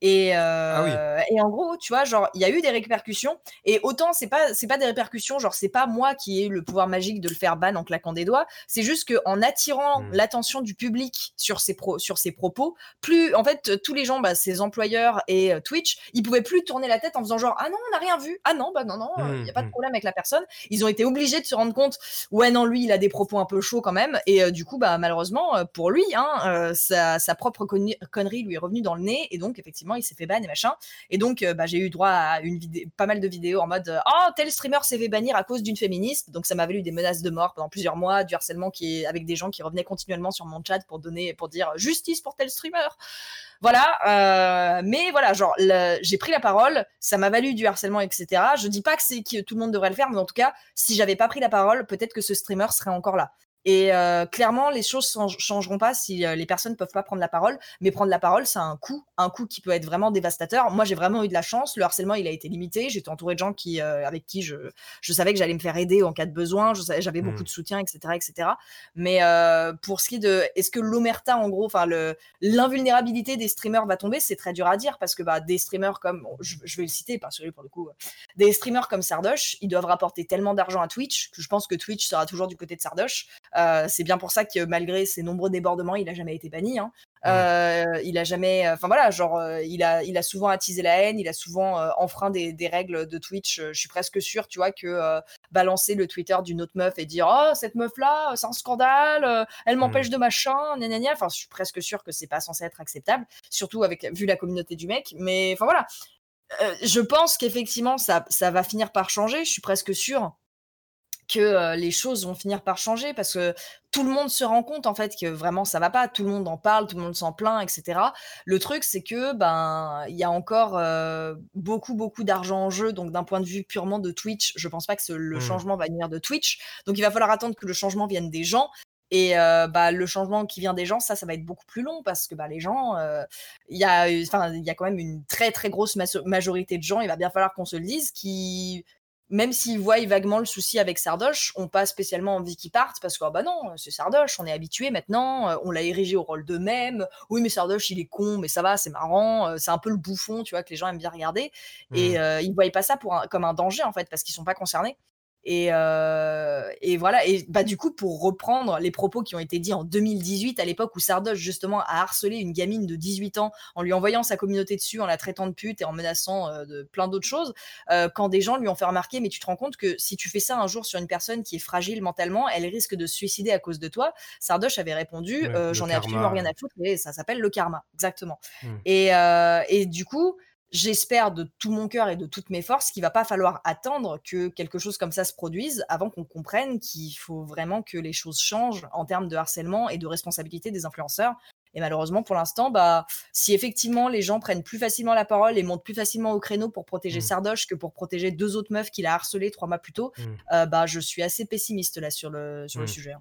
et, ah euh, et en gros, tu vois, genre, il y a eu des répercussions. Et autant, c'est pas, c'est pas des répercussions, genre, c'est pas moi qui ai le pouvoir magique de le faire ban en claquant des doigts. C'est juste qu'en attirant mmh. l'attention du public sur ses, pro, sur ses propos, plus, en fait, tous les gens, bah, ses employeurs et euh, Twitch, ils pouvaient plus tourner la tête en faisant genre, ah non, on n'a rien vu. Ah non, bah non, non, il n'y a pas de mmh. problème avec la personne. Ils ont été obligés de se rendre compte, ouais, non, lui, il a des propos un peu chauds quand même. Et euh, du coup, bah, malheureusement, pour lui, hein, sa, sa propre connerie lui est revenue dans le nez. Et donc, effectivement, il s'est fait ban et machin. Et donc, euh, bah, j'ai eu droit à une pas mal de vidéos en mode Oh, tel streamer s'est fait bannir à cause d'une féministe. Donc, ça m'a valu des menaces de mort pendant plusieurs mois, du harcèlement qui avec des gens qui revenaient continuellement sur mon chat pour donner, pour dire justice pour tel streamer. Voilà, euh, mais voilà, genre, j'ai pris la parole, ça m'a valu du harcèlement, etc. Je dis pas que c'est que tout le monde devrait le faire, mais en tout cas, si j'avais pas pris la parole, peut-être que ce streamer serait encore là. Et euh, clairement, les choses ne changeront pas si euh, les personnes peuvent pas prendre la parole. Mais prendre la parole, ça a un coût, un coût qui peut être vraiment dévastateur. Moi, j'ai vraiment eu de la chance. Le harcèlement, il a été limité. J'étais entourée de gens qui, euh, avec qui je, je savais que j'allais me faire aider en cas de besoin. J'avais beaucoup mmh. de soutien, etc., etc. Mais pour ce qui est de, est-ce que l'omerta, en gros, enfin l'invulnérabilité des streamers va tomber, c'est très dur à dire parce que bah, des streamers comme, je, je, vais le citer parce que pour le coup, des streamers comme Sardoche, ils doivent rapporter tellement d'argent à Twitch que je pense que Twitch sera toujours du côté de Sardoche. Euh, c'est bien pour ça que malgré ses nombreux débordements, il a jamais été banni. Hein. Euh, il a jamais, enfin voilà, genre euh, il a, il a souvent attisé la haine, il a souvent enfreint des, règles de Twitch. Je suis presque sûre, tu vois, que balancer le Twitter d'une autre meuf et dire oh cette meuf là, c'est un scandale, elle m'empêche de machin, gna, Enfin, je suis presque sûre que c'est pas censé être acceptable, surtout avec vu la communauté du mec. Mais enfin voilà, je pense qu'effectivement ça, ça va finir par changer. Je suis presque sûre que les choses vont finir par changer parce que tout le monde se rend compte en fait que vraiment ça va pas, tout le monde en parle, tout le monde s'en plaint, etc. Le truc c'est que ben il y a encore beaucoup beaucoup d'argent en jeu, donc d'un point de vue purement de Twitch, je pense pas que le mmh. changement va venir de Twitch, donc il va falloir attendre que le changement vienne des gens. Et bah, le changement qui vient des gens, ça, ça va être beaucoup plus long parce que bah, les gens, il y, a, il y a quand même une très très grosse majorité de gens, il va bien falloir qu'on se le dise, qui même s'ils voient vaguement le souci avec Sardoche, on pas spécialement envie qu'ils partent parce que, ah bah non, c'est Sardoche, on est habitué maintenant, euh, on l'a érigé au rôle de même. Oui, mais Sardoche, il est con, mais ça va, c'est marrant, euh, c'est un peu le bouffon, tu vois, que les gens aiment bien regarder. Et mmh. euh, ils voient pas ça pour comme un danger, en fait, parce qu'ils sont pas concernés. Et, euh, et, voilà. Et bah, du coup, pour reprendre les propos qui ont été dits en 2018, à l'époque où Sardoche, justement, a harcelé une gamine de 18 ans en lui envoyant sa communauté dessus, en la traitant de pute et en menaçant euh, de plein d'autres choses, euh, quand des gens lui ont fait remarquer, mais tu te rends compte que si tu fais ça un jour sur une personne qui est fragile mentalement, elle risque de se suicider à cause de toi. Sardoche avait répondu J'en ai absolument rien à foutre, et ça s'appelle le karma. Exactement. Mmh. Et, et du coup, j'espère de tout mon cœur et de toutes mes forces qu'il va pas falloir attendre que quelque chose comme ça se produise avant qu'on comprenne qu'il faut vraiment que les choses changent en termes de harcèlement et de responsabilité des influenceurs. Et malheureusement, pour l'instant, bah, si effectivement les gens prennent plus facilement la parole et montent plus facilement au créneau pour protéger mmh. Sardoche que pour protéger deux autres meufs qu'il a harcelées trois mois plus tôt, mmh. euh, bah, je suis assez pessimiste là sur le, sur le mmh. sujet.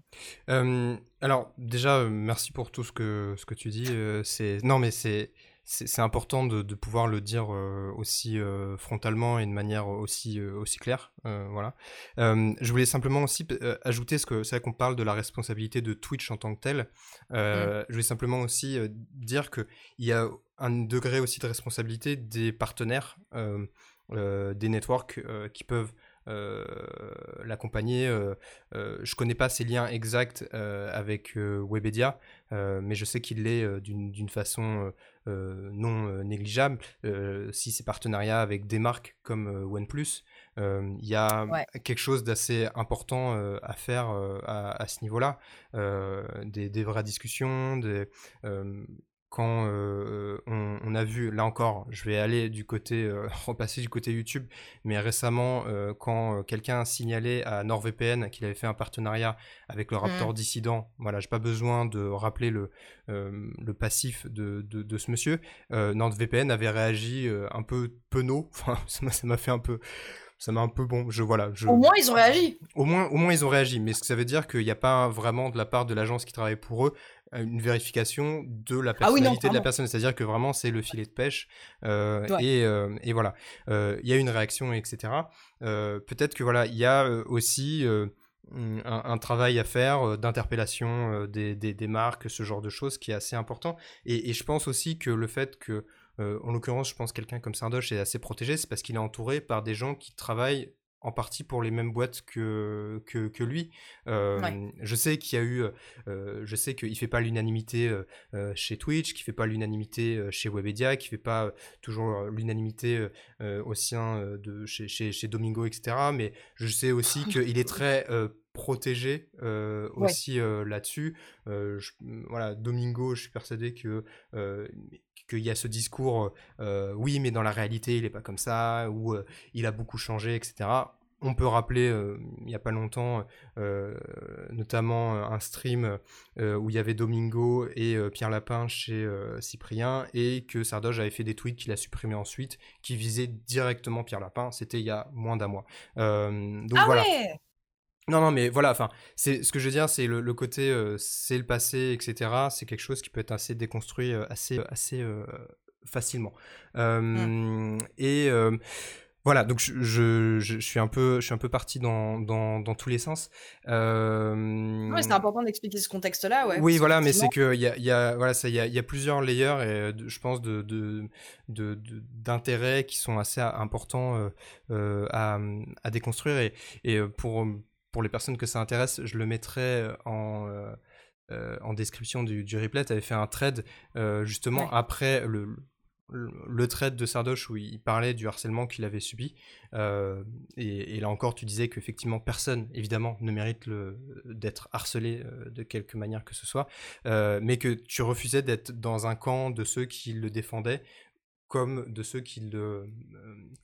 Hein. alors, déjà, euh, merci pour tout ce que, ce que tu dis. Euh, c'est non, mais c'est c'est important de, de, pouvoir le dire euh, aussi euh, frontalement et de manière aussi, euh, aussi claire. voilà. je voulais simplement aussi ajouter, ce que c'est qu'on parle de la responsabilité de Twitch en tant que tel. Mmh. Je voulais simplement aussi dire qu'il y a un degré aussi de responsabilité des partenaires, des networks qui peuvent l'accompagner. Euh, euh, je connais pas ses liens exacts avec Webedia, mais je sais qu'il l'est d'une façon non négligeable. si c'est partenariat avec des marques comme OnePlus, il y a quelque chose d'assez important à faire à, ce niveau-là. Des, des, vraies discussions, des, quand euh, on, a vu, là encore, je vais aller du côté, euh, repasser du côté YouTube, mais récemment, euh, quand quelqu'un a signalé à NordVPN qu'il avait fait un partenariat avec le Raptor mmh. dissident, voilà, j'ai pas besoin de rappeler le, le passif de, de, ce monsieur, NordVPN avait réagi un peu penaud, enfin, ça m'a fait un peu ça m'a un peu bon. Je voilà. Je... Au moins ils ont réagi. Au moins, au moins ils ont réagi. Mais ce que ça veut dire qu'il n'y a pas vraiment de la part de l'agence qui travaille pour eux une vérification de la ah personnalité de la personne. C'est-à-dire que vraiment, c'est le filet de pêche. Euh, et, euh, et, voilà. Euh, il y a une réaction, etc. Peut-être que voilà, il y a aussi un, travail à faire d'interpellation des, des, des, marques, ce genre de choses qui est assez important. Et, et je pense aussi que le fait que, en l'occurrence, je pense quelqu'un comme Sardoche est assez protégé, c'est parce qu'il est entouré par des gens qui travaillent en partie pour les mêmes boîtes que, que, lui. Je sais qu'il y a eu, je sais qu'il fait pas l'unanimité chez Twitch, qu'il fait pas l'unanimité chez Webedia, qu'il fait pas toujours l'unanimité au sein de chez, chez, chez, Domingo, etc. Mais je sais aussi qu'il est très protégé aussi là-dessus. voilà, Domingo, je suis persuadé que qu'il y a ce discours, euh, oui, mais dans la réalité, il n'est pas comme ça, ou euh, il a beaucoup changé, etc. On peut rappeler, euh, il n'y a pas longtemps, notamment un stream où il y avait Domingo et Pierre Lapin chez Cyprien, et que Sardoche avait fait des tweets qu'il a supprimés ensuite, qui visaient directement Pierre Lapin. C'était il y a moins d'un mois. donc ah voilà. Ouais non, non, mais voilà, enfin, c'est ce que je veux dire, c'est le, côté, euh, c'est le passé, etc. C'est quelque chose qui peut être assez déconstruit euh, assez, assez euh, facilement. Mmh. Et voilà, donc je, je, je, suis un peu, je suis un peu parti dans, dans, dans tous les sens. Euh... Ouais, c'est important d'expliquer ce contexte-là, ouais. Oui, voilà, mais c'est que il y a, y a, voilà, ça, il y a, y a plusieurs layers et je pense de, de, d'intérêts qui sont assez importants à, à déconstruire et, et pour pour les personnes que ça intéresse, je le mettrai euh, en, euh, euh, en description du, du replay. Tu avais fait un trade justement après le, le, trade de Sardoche où il parlait du harcèlement qu'il avait subi. et, là encore, tu disais qu'effectivement, personne, évidemment, ne mérite d'être harcelé de quelque manière que ce soit, mais que tu refusais d'être dans un camp de ceux qui le défendaient comme de ceux qui le, euh,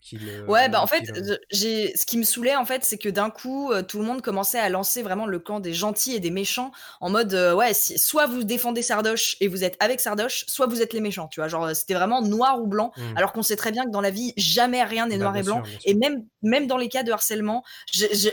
qui ouais bah en fait j'ai ce qui me saoulait en fait c'est que d'un coup euh, tout le monde commençait à lancer vraiment le camp des gentils et des méchants en mode euh, ouais soit vous défendez Sardoche et vous êtes avec Sardoche soit vous êtes les méchants tu vois. Genre c'était vraiment noir ou blanc mmh. alors qu'on sait très bien que dans la vie jamais rien n'est bah, noir et blanc. et même même dans les cas de harcèlement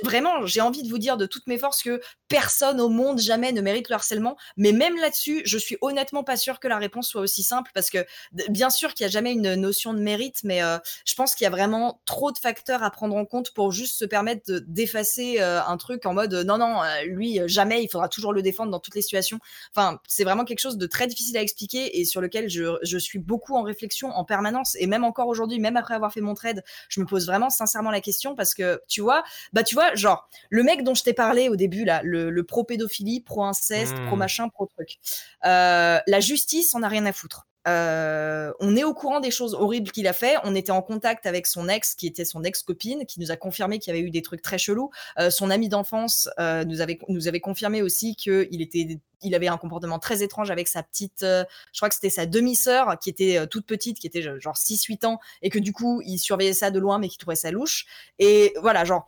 vraiment j'ai envie de vous dire de toutes mes forces que personne au monde jamais ne mérite le harcèlement mais même là-dessus je suis honnêtement pas sûr que la réponse soit aussi simple parce que bien sûr qu'il y a jamais une une notion de mérite, mais je pense qu'il y a vraiment trop de facteurs à prendre en compte pour juste se permettre d'effacer un truc en mode non, non, lui, jamais, il faudra toujours le défendre dans toutes les situations. Enfin, c'est vraiment quelque chose de très difficile à expliquer et sur lequel je, je suis beaucoup en réflexion en permanence. Et même encore aujourd'hui, même après avoir fait mon trade, je me pose vraiment sincèrement la question parce que tu vois, bah tu vois, genre, le mec dont je t'ai parlé au début, là, le, pro-pédophilie, pro-inceste, mmh. pro-machin, pro-truc, euh, la justice on a rien à foutre. Euh, on est au courant des choses horribles qu'il a fait. On était en contact avec son ex, qui était son ex-copine, qui nous a confirmé qu'il y avait eu des trucs très chelous. Euh, son ami d'enfance euh, nous, avait, nous avait confirmé aussi qu'il était il avait un comportement très étrange avec sa petite, je crois que c'était sa demi-sœur qui était toute petite, qui était genre 6-8 ans, et que du coup, il surveillait ça de loin, mais qui trouvait ça louche. Et voilà, genre,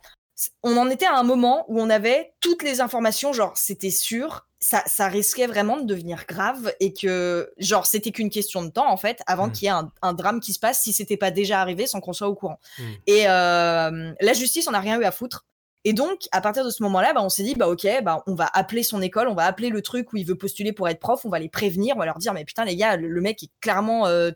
on en était à un moment où on avait toutes les informations, genre, c'était sûr, ça, ça, risquait vraiment de devenir grave et que, genre, c'était qu'une question de temps, en fait, avant mmh. qu'il y ait un, drame qui se passe si c'était pas déjà arrivé sans qu'on soit au courant. Mmh. Et euh, la justice, on n'a rien eu à foutre. Et donc, à partir de ce moment-là, bah, on s'est dit, bah, ok, bah, on va appeler son école, on va appeler le truc où il veut postuler pour être prof, on va les prévenir, on va leur dire, mais putain, les gars, le, mec est clairement euh,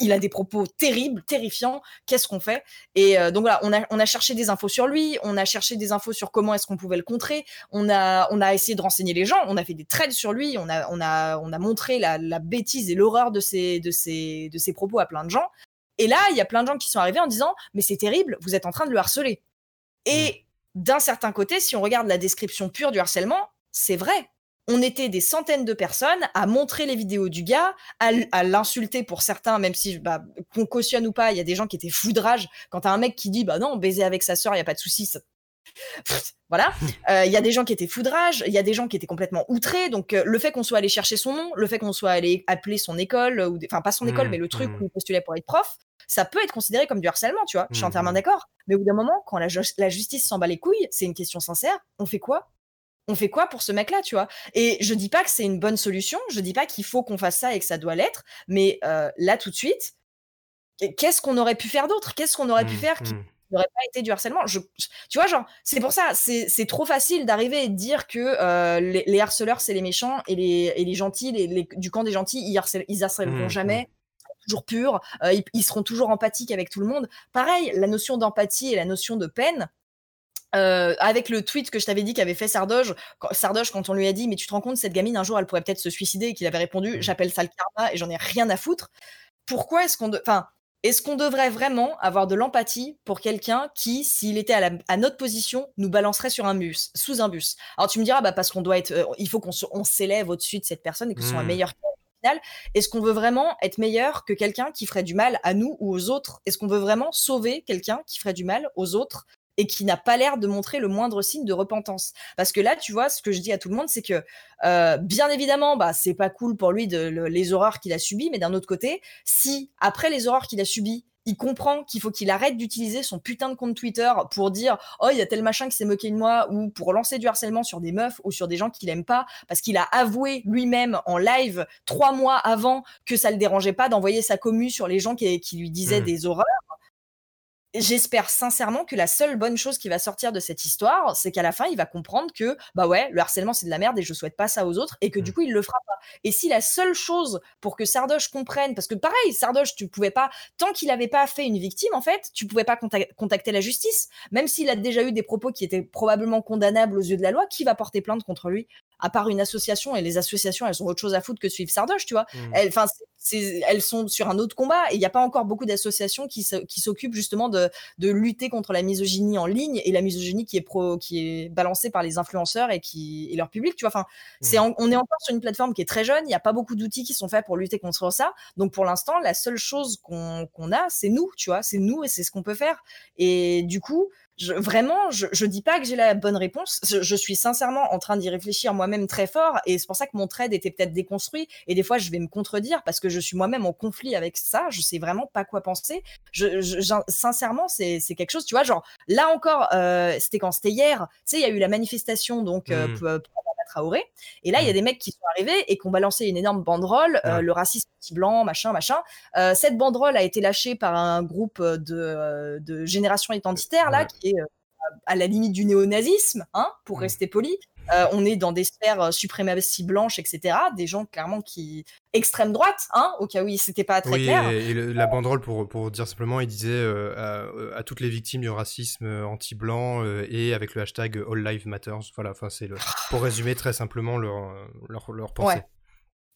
il a des propos terribles, terrifiants. Qu'est-ce qu'on fait? Et euh, donc voilà, on a, on a cherché des infos sur lui, on a cherché des infos sur comment est-ce qu'on pouvait le contrer. On a, on a essayé de renseigner les gens, on a fait des trades sur lui, on a, on a, on a montré la, bêtise et l'horreur de ses, de, ses, de ses propos à plein de gens. Et là, il y a plein de gens qui sont arrivés en disant Mais c'est terrible, vous êtes en train de le harceler. Et d'un certain côté, si on regarde la description pure du harcèlement, c'est vrai on était des centaines de personnes à montrer les vidéos du gars, à, l'insulter pour certains, même si bah, qu'on cautionne ou pas, il y a des gens qui étaient foudrage. Quand t'as un mec qui dit bah non, baiser avec sa sœur, il y a pas de souci. voilà, euh, il y a des gens qui étaient foudrage, il y a des gens qui étaient complètement outrés. Donc euh, le fait qu'on soit allé chercher son nom, le fait qu'on soit allé appeler son école ou enfin pas son école, mmh, mais le truc mmh. où il postulait pour être prof, ça peut être considéré comme du harcèlement, tu vois. Je suis entièrement mmh. d'accord. Mais au bout d'un moment, quand la, la justice s'en bat les couilles, c'est une question sincère. On fait quoi? On fait quoi pour ce mec-là, tu vois? Et je dis pas que c'est une bonne solution, je dis pas qu'il faut qu'on fasse ça et que ça doit l'être, mais euh, là tout de suite, qu'est-ce qu'on aurait pu faire d'autre? Qu'est-ce qu'on aurait pu mmh, faire qui mmh. n'aurait pas été du harcèlement? Je, Tu vois, genre, c'est pour ça, c'est trop facile d'arriver et de dire que euh, les, harceleurs c'est les méchants et les, et les gentils, les, du camp des gentils, ils, harcèlent, ils harcèleront mmh, jamais toujours purs, euh, ils, ils, seront toujours empathiques avec tout le monde. Pareil, la notion d'empathie et la notion de peine, euh, avec le tweet que je t'avais dit qu'avait fait Sardoche, Sardoche quand on lui a dit mais tu te rends compte cette gamine un jour elle pourrait peut-être se suicider et qu'il avait répondu mmh. j'appelle ça le karma et j'en ai rien à foutre. Pourquoi est-ce qu'on enfin est-ce qu'on devrait vraiment avoir de l'empathie pour quelqu'un qui, s'il était à, notre position, nous balancerait sur un bus, sous un bus? Alors tu me diras, bah parce qu'on doit être, euh, il faut qu'on s'élève au-dessus de cette personne et que ce soit un mmh. meilleur final. Est-ce qu'on veut vraiment être meilleur que quelqu'un qui ferait du mal à nous ou aux autres? Est-ce qu'on veut vraiment sauver quelqu'un qui ferait du mal aux autres? Et qui n'a pas l'air de montrer le moindre signe de repentance. Parce que là, tu vois, ce que je dis à tout le monde, c'est que euh, bien évidemment, bah c'est pas cool pour lui de les horreurs qu'il a subies, mais d'un autre côté, si après les horreurs qu'il a subies, il comprend qu'il faut qu'il arrête d'utiliser son putain de compte Twitter pour dire oh il y a tel machin qui s'est moqué de moi ou pour lancer du harcèlement sur des meufs ou sur des gens qu'il aime pas parce qu'il a avoué lui-même en live trois mois avant que ça le dérangeait pas d'envoyer sa commu sur les gens qui, lui disaient mmh. des horreurs j'espère sincèrement que la seule bonne chose qui va sortir de cette histoire, c'est qu'à la fin, il va comprendre que, bah ouais, le harcèlement, c'est de la merde et je souhaite pas ça aux autres et que du mmh. coup, il le fera pas. Et si la seule chose pour que Sardoche comprenne, parce que pareil, Sardoche, tu pouvais pas, tant qu'il avait pas fait une victime, en fait, tu pouvais pas contacter la justice. Même s'il a déjà eu des propos qui étaient probablement condamnables aux yeux de la loi, qui va porter plainte contre lui? À part une association, et les associations, elles ont autre chose à foutre que suivre Sardoche, tu vois. Mmh. Enfin, elles sont sur un autre combat et il n'y a pas encore beaucoup d'associations qui, s'occupent justement de, lutter contre la misogynie en ligne et la misogynie qui est, pro, qui est balancée par les influenceurs et, qui, et leur public. Tu vois, enfin, mmh. on est encore sur une plateforme qui est très jeune, il n'y a pas beaucoup d'outils qui sont faits pour lutter contre ça. Donc pour l'instant, la seule chose qu'on a, c'est nous, tu vois, c'est nous et c'est ce qu'on peut faire. Et du coup, vraiment, je, je dis pas que j'ai la bonne réponse. Je, suis sincèrement en train d'y réfléchir moi-même très fort, et c'est pour ça que mon trade était peut-être déconstruit. Et des fois, je vais me contredire parce que je suis moi-même en conflit avec ça. Je sais vraiment pas quoi penser. Je, sincèrement, c'est quelque chose. Tu vois, genre là encore, euh, c'était quand? C'était hier. Tu sais, il y a eu la manifestation donc euh, mmh. Traoré. Et là, il y a mmh. des mecs qui sont arrivés et qui ont balancé une énorme banderole, euh, le racisme anti-blanc, machin, machin. Euh, cette banderole a été lâchée par un groupe de, de génération identitaire, là, qui est à la limite du néonazisme, hein, pour Mmh. rester poli. Euh, on est dans des sphères euh, suprématie blanche, etc. Des gens clairement qui extrême droite, hein, au cas où c'était pas très Oui, clair. et, et le- la banderole, pour, pour dire simplement, il disait euh, à, à toutes les victimes du racisme anti-blanc euh, et avec le hashtag All Lives Matters. Voilà, enfin, c'est pour résumer très simplement leur, leur, leur pensée. Ouais.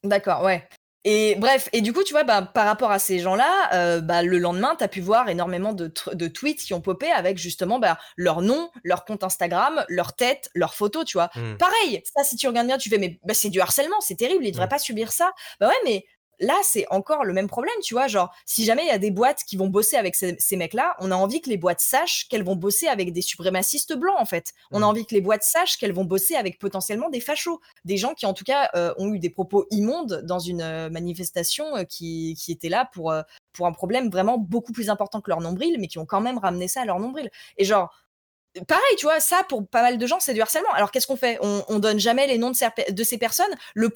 D'accord, ouais. Et bref, et du coup, tu vois, bah, par rapport à ces gens-là, euh, bah, le lendemain, tu as pu voir énormément de, tweets qui ont popé avec justement bah, leur nom, leur compte Instagram, leur tête, leur photo, tu vois. Mm. Pareil, ça, si tu regardes bien, tu fais, mais bah, c'est du harcèlement, c'est terrible, ils devraient Mm. pas subir ça. Bah ouais, mais là, c'est encore le même problème, tu vois. Genre, si jamais il y a des boîtes qui vont bosser avec ces, ces mecs-là, on a envie que les boîtes sachent qu'elles vont bosser avec des suprémacistes blancs, en fait. On a Mm. envie que les boîtes sachent qu'elles vont bosser avec potentiellement des fachos des gens qui en tout cas euh, ont eu des propos immondes dans une euh, manifestation euh, qui, qui était là pour, euh, pour un problème vraiment beaucoup plus important que leur nombril, mais qui ont quand même ramené ça à leur nombril. Et genre, pareil, tu vois, ça pour pas mal de gens, c'est du harcèlement. Alors qu'est-ce qu'on fait? On, on donne jamais les noms de, ces- de ces personnes. Le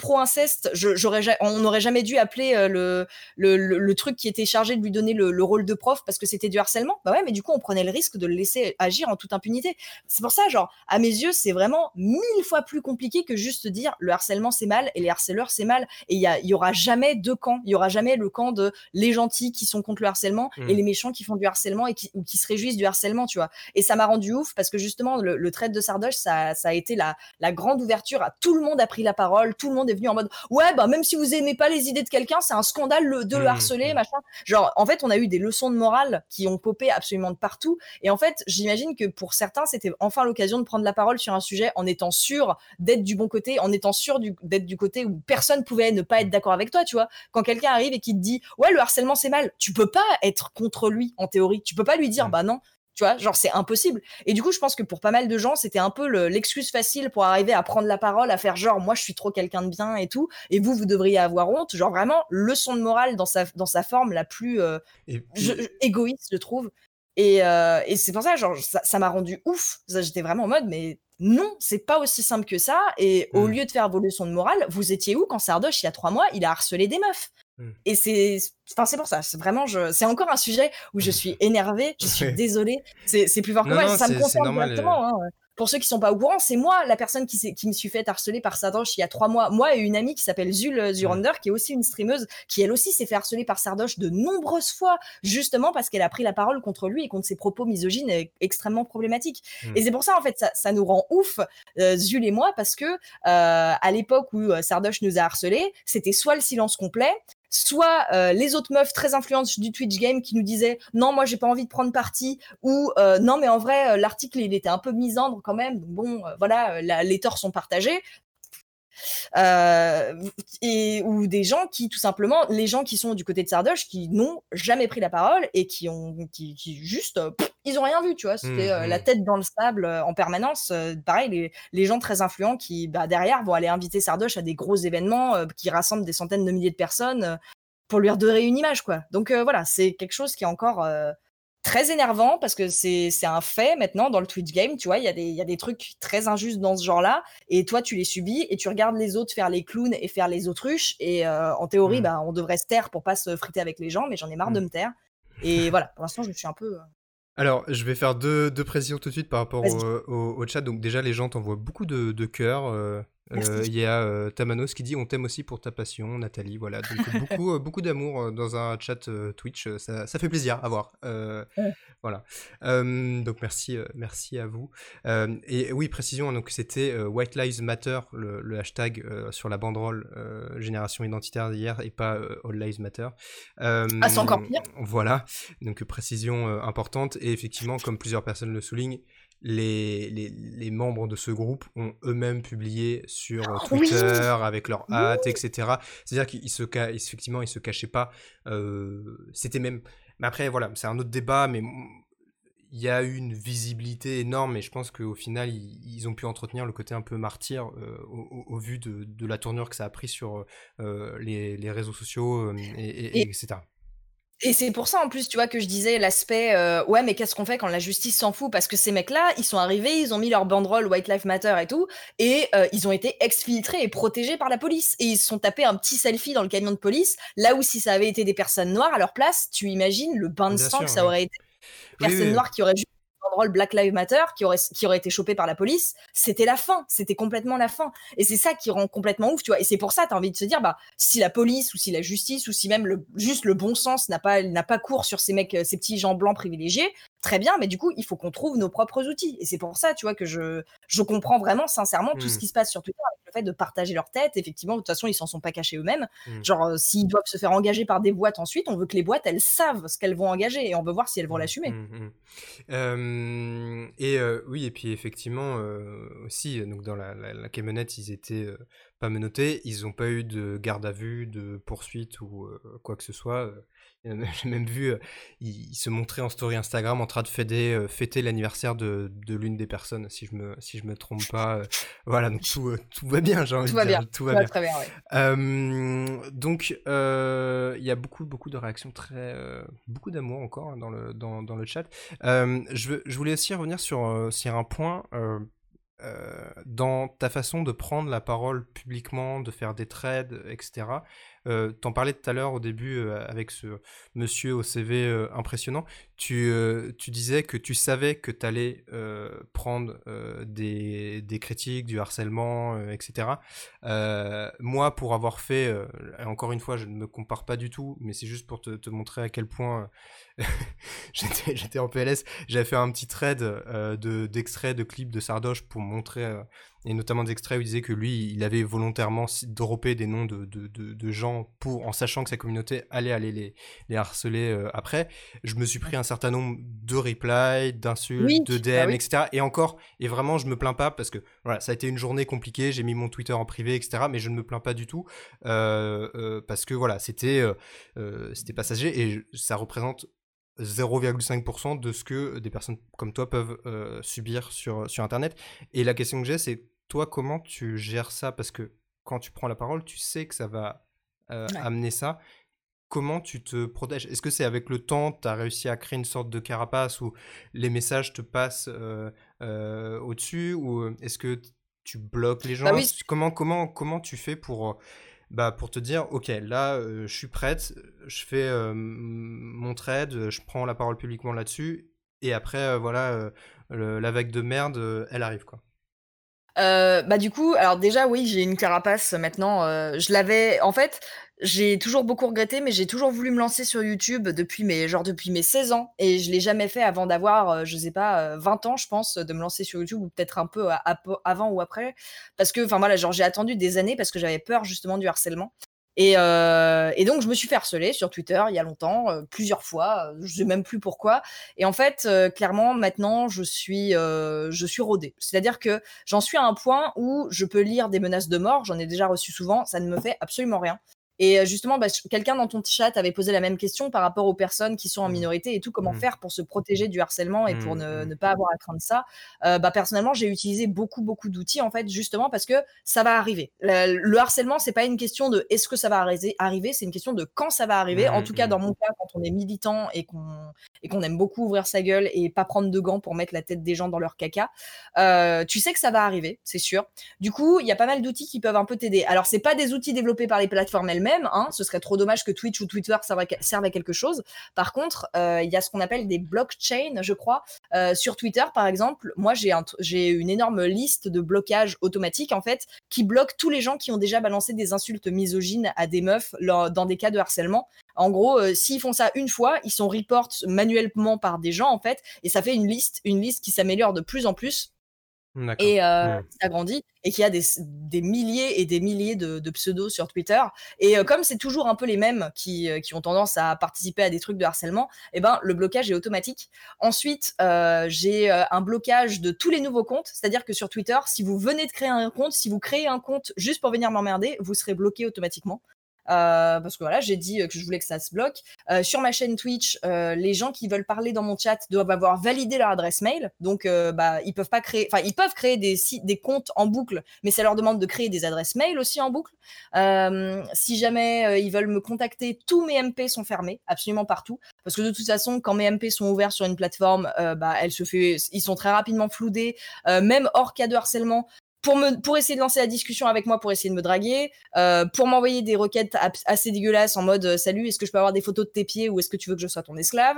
j'aurais ja- on n'aurait jamais dû appeler euh, le, le, truc qui était chargé de lui donner le, le rôle de prof parce que c'était du harcèlement. Bah ouais, mais du coup, on prenait le risque de le laisser agir en toute impunité. C'est pour ça, genre, à mes yeux, c'est vraiment mille fois plus compliqué que juste dire le harcèlement c'est mal et les harceleurs c'est mal. Et il y, a- y aura jamais deux camps. Il y aura jamais le camp de les gentils qui sont contre le harcèlement Mm. et les méchants qui font du harcèlement et qui, ou qui se réjouissent du harcèlement, tu vois. Et ça m'a rendu ouf parce que justement, le, le trait de Sardoche, ça, ça a été la, la grande ouverture. À, tout le monde a pris la parole, tout le monde est venu en mode ouais, bah même si vous aimez pas les idées de quelqu'un, c'est un scandale le- de le Mm, harceler, mm. machin. Genre, en fait, on a eu des leçons de morale qui ont popé absolument de partout. Et en fait, j'imagine que pour certains, c'était enfin l'occasion de prendre la parole sur un sujet en étant sûr d'être du bon côté, en étant sûr d'être du côté où personne pouvait ne pas être d'accord avec toi, tu vois. Quand quelqu'un arrive et qui te dit ouais, le harcèlement c'est mal, tu peux pas être contre lui en théorie. Tu peux pas lui dire Mm. bah non. Tu vois, genre c'est impossible. Et du coup, je pense que pour pas mal de gens, c'était un peu le- l'excuse facile pour arriver à prendre la parole, à faire genre moi je suis trop quelqu'un de bien et tout, et vous vous devriez avoir honte. Genre vraiment leçon de morale dans sa dans sa forme la plus euh, Et puis, je- je- égoïste, je trouve. Et, euh, et c'est pour ça, genre, ça m'a rendu ouf. J'étais vraiment en mode, mais non, c'est pas aussi simple que ça. Et au Mm. lieu de faire vos leçons de morale, vous étiez où quand Sardoche, il y a trois mois, il a harcelé des meufs? Et c'est, enfin, c'est pour ça. C'est vraiment, je, c'est encore un sujet où je suis énervée. Je suis désolée. C'est, c'est plus fort que Non, moi. non, ça me concerne directement. hein. Pour ceux qui sont pas au courant, c'est moi la personne qui, qui me suis fait harceler par Sardoche il y a trois mois. Moi et une amie qui s'appelle Zul euh, Zurander, qui est aussi une streameuse, qui elle aussi s'est fait harceler par Sardoche de nombreuses fois, justement parce qu'elle a pris la parole contre lui et contre ses propos misogynes et extrêmement problématiques. Mm. Et c'est pour ça, en fait, ça, ça nous rend ouf, euh, Zul et moi, parce que euh, à l'époque où euh, Sardoche nous a harcelés, c'était soit le silence complet, soit euh, les autres meufs très influentes du Twitch game qui nous disaient non moi j'ai pas envie de prendre parti ou euh, non mais en vrai euh, l'article il était un peu misandre quand même. Bon voilà les torts sont partagés euh, et ou des gens qui tout simplement les gens qui sont du côté de Sardoche qui n'ont jamais pris la parole et qui ont qui, qui juste euh, pff, ils ont rien vu tu vois. C'était euh, la tête dans le sable euh, en permanence pareil les, les gens très influents qui bah, derrière vont aller inviter Sardoche à des gros événements qui rassemblent des centaines de milliers de personnes pour lui redorer une image quoi. Donc voilà c'est quelque chose qui est encore très énervant parce que c'est un fait maintenant dans le Twitch game, tu vois, il y, a des- y a des trucs très injustes dans ce genre-là, et toi tu les subis et tu regardes les autres faire les clowns et faire les autruches, et euh, en théorie, Mm. bah, on devrait se taire pour pas se friter avec les gens, mais j'en ai marre Mm. de me taire. Et voilà, pour l'instant je suis un peu... euh, Alors, je vais faire deux, deux précisions tout de suite par rapport au, au- au chat. Donc, déjà, les gens t'envoient beaucoup de, de cœurs. euh, Il y a euh, Tamanos qui dit On t'aime aussi pour ta passion, Nathalie. Voilà, donc beaucoup, euh, beaucoup d'amour euh, dans un chat euh, Twitch. euh, Ça, ça fait plaisir à voir. Euh, Ouais. Voilà. Euh, donc, merci, euh, merci à vous. Euh, et oui, précision donc c'était euh, White Lives Matter, le, le hashtag euh, sur la banderole euh, Génération Identitaire d'hier, et pas euh, All Lives Matter. Euh, Ah, c'est encore pire. Voilà. Donc précision euh, importante et effectivement comme plusieurs personnes le soulignent, les, les, les membres de ce groupe ont eux-mêmes publié sur euh, Oui. Twitter avec leur hâte, etc. C'est-à-dire qu'ils se effectivement ils se cachaient pas. euh, C'était même. Mais après voilà, c'est un autre débat, mais il y a eu une visibilité énorme et je pense qu'au final ils, ils ont pu entretenir le côté un peu martyr euh, au, au- au vu de, de la tournure que ça a pris sur euh, les, les réseaux sociaux et, et- Et- etc. Et c'est pour ça en plus, tu vois, que je disais l'aspect euh, ouais, mais qu'est-ce qu'on fait quand la justice s'en fout? Parce que ces mecs-là, ils sont arrivés, ils ont mis leur banderole White Lives Matter et tout, et euh, ils ont été exfiltrés et protégés par la police. Et ils se sont tapés un petit selfie dans le camion de police, là où si ça avait été des personnes noires à leur place, tu imagines le bain de Bien sang sûr, que ça aurait été. Oui, Personnes oui. noires qui auraient juste banderole Black Lives Matter qui aurait, qui aurait été chopé par la police, c'était la fin, c'était complètement la fin. Et c'est ça qui rend complètement ouf, tu vois. Et c'est pour ça, tu as envie de se dire, bah, si la police ou si la justice ou si même le, juste le bon sens n'a pas, n'a pas cours sur ces mecs, ces petits gens blancs privilégiés, très bien, mais du coup, il faut qu'on trouve nos propres outils. Et c'est pour ça, tu vois, que je, je comprends vraiment sincèrement tout ce mmh. qui se passe sur Twitter avec le fait de partager leur tête. Effectivement, de toute façon, ils s'en sont pas cachés eux-mêmes. Mmh. Genre, euh, s'ils doivent se faire engager par des boîtes ensuite, on veut que les boîtes, elles savent ce qu'elles vont engager et on veut voir si elles vont mmh. l'assumer. et euh, oui, et puis effectivement, aussi, donc dans la, la, camionnette, ils étaient pas menottés, ils n'ont pas eu de garde à vue, de poursuite ou quoi que ce soit. J'ai même vu, euh, il, se montrait en story Instagram en train de fêter, euh, fêter l'anniversaire de, de l'une des personnes, si je me, si je me trompe pas. Euh, voilà, donc tout, tout va bien, j'ai envie tout de dire. Bien. Tout va bien. Très bien donc, il y a beaucoup, beaucoup de réactions très, beaucoup d'amour encore hein, dans, le, dans, dans, le chat. je, je voulais aussi revenir sur, sur un point. dans ta façon de prendre la parole publiquement, de faire des trades, etc. Euh, T'en parlais tout à l'heure au début euh, avec ce monsieur au CV euh, impressionnant. Tu, euh, tu, disais que tu savais que tu allais prendre des, des, critiques, du harcèlement, etc. moi, pour avoir fait, encore une fois, je ne me compare pas du tout, mais c'est juste pour te, te, montrer à quel point j'étais en PLS. J'avais fait un petit thread d'extraits de, de clips de Sardoche pour montrer et notamment des extraits où il disait que lui, il avait volontairement droppé des noms de, de, de, gens pour, en sachant que sa communauté allait aller les, les harceler euh, après. Je me suis pris un certain nombre de replies, d'insultes, de DM, bah etc. Et encore, et vraiment, je me plains pas parce que voilà, ça a été une journée compliquée. J'ai mis mon Twitter en privé, etc. Mais je ne me plains pas du tout euh, euh, parce que voilà, c'était c'était passager et ça représente 0,5% de ce que des personnes comme toi peuvent subir sur, sur Internet. Et la question que j'ai, c'est toi, comment tu gères ça? Parce que quand tu prends la parole, tu sais que ça va euh, amener ça. Comment tu te protèges? Est-ce que c'est avec le temps, tu as réussi à créer une sorte de carapace où les messages te passent euh, euh, au-dessus Ou est-ce que tu bloques les bah gens comment, comment, comment tu fais pour, bah, pour te dire, ok, là, je suis prête, je fais mon trade, je prends la parole publiquement là-dessus, et après, voilà, la vague de merde, elle arrive, quoi. Euh, bah, du coup, alors déjà, oui, j'ai une carapace maintenant, euh, je l'avais en fait, j'ai toujours beaucoup regretté, mais j'ai toujours voulu me lancer sur YouTube depuis mes genre depuis mes 16 ans et je l'ai jamais fait avant d'avoir, euh, je sais pas, 20 ans, je pense, de me lancer sur YouTube ou peut-être un peu avant ou après. Parce que enfin voilà, genre j'ai attendu des années parce que j'avais peur justement du harcèlement et, euh, et, donc, je me suis fait harceler sur Twitter il y a longtemps, euh, plusieurs fois, je sais même plus pourquoi. Et en fait, euh, clairement, maintenant, je suis, euh, je suis rodée. C'est-à-dire que j'en suis à un point où je peux lire des menaces de mort, j'en ai déjà reçu souvent, ça ne me fait absolument rien. Et euh, justement, bah, quelqu'un dans ton chat avait posé la même question par rapport aux personnes qui sont en mmh. minorité et tout, comment mmh. faire pour se protéger du harcèlement et pour mmh, ne, pas avoir à craindre ça. Euh, bah, personnellement, j'ai utilisé beaucoup, beaucoup d'outils, en fait, justement parce que ça va arriver. Le, harcèlement, c'est pas une question de est-ce que ça va arriver, c'est une question de quand ça va arriver. en tout cas, dans mon cas, quand on est militant et qu'on aime beaucoup ouvrir sa gueule et pas prendre de gants pour mettre la tête des gens dans leur caca, euh, tu sais que ça va arriver, c'est sûr. Du coup, il y a pas mal d'outils qui peuvent un peu t'aider. Alors, c'est pas des outils développés par les plateformes elles même, hein, ce serait trop dommage que Twitch ou Twitter servent à, quelque chose. Par contre, euh, il y a ce qu'on appelle des blockchains, je crois. Euh, sur Twitter, par exemple, moi, j'ai une énorme liste de blocages automatiques, en fait, qui bloquent tous les gens qui ont déjà balancé des insultes misogynes à des meufs dans des cas de harcèlement. En gros, euh, s'ils font ça une fois, ils sont report manuellement par des gens, en fait, et ça fait une liste, une liste qui s'améliore de plus en plus et euh, mmh. ça grandit et qu'il y a des, des, milliers et des milliers de, de pseudos sur Twitter. Et euh, comme c'est toujours un peu les mêmes qui, euh, qui, ont tendance à participer à des trucs de harcèlement et eh ben le blocage est automatique. Ensuite euh, j'ai un blocage de tous les nouveaux comptes. C'est-à-dire que sur Twitter si vous venez de créer un compte si vous créez un compte juste pour venir m'emmerder vous serez bloqué automatiquement euh, parce que voilà, j'ai dit que je voulais que ça se bloque. Euh, sur ma chaîne Twitch, euh, les gens qui veulent parler dans mon chat doivent avoir validé leur adresse mail, donc bah ils peuvent pas créer, enfin ils peuvent créer des des comptes en boucle, mais ça leur demande de créer des adresses mail aussi en boucle. si jamais ils veulent me contacter, tous mes MP sont fermés, absolument partout, parce que de toute façon, quand mes MP sont ouverts sur une plateforme, bah elle se fait, ils sont très rapidement floudés, même hors cas de harcèlement pour me pour essayer de lancer la discussion avec moi pour essayer de me draguer euh, pour m'envoyer des requêtes assez dégueulasses en mode euh, salut est-ce que je peux avoir des photos de tes pieds ou est-ce que tu veux que je sois ton esclave?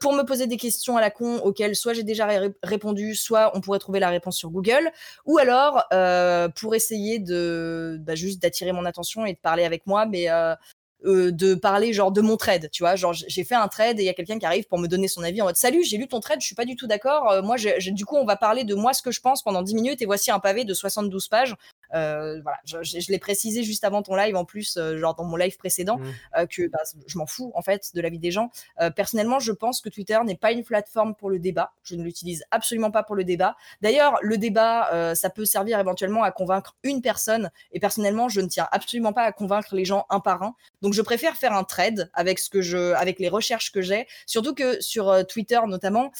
Pour me poser des questions à la con auxquelles soit j'ai déjà répondu, soit on pourrait trouver la réponse sur Google, ou alors pour essayer de bah, juste d'attirer mon attention et de parler avec moi, mais euh, de parler genre de mon trade, tu vois, genre j'ai fait un trade et il y a quelqu'un qui arrive pour me donner son avis en mode salut, j'ai lu ton trade, je suis pas du tout d'accord, euh, moi du coup on va parler de moi ce que je pense pendant 10 minutes et voici un pavé de 72 pages euh, voilà, je, je, l'ai précisé juste avant ton live en plus, genre dans mon live précédent, mmh. que bah, je m'en fous en fait de la vie des gens. personnellement, je pense que Twitter n'est pas une plateforme pour le débat. Je ne l'utilise absolument pas pour le débat. D'ailleurs, le débat, ça peut servir éventuellement à convaincre une personne. Et personnellement, je ne tiens absolument pas à convaincre les gens un par un. Donc, je préfère faire un trade avec ce que je, avec les recherches que j'ai. Surtout que sur Twitter notamment,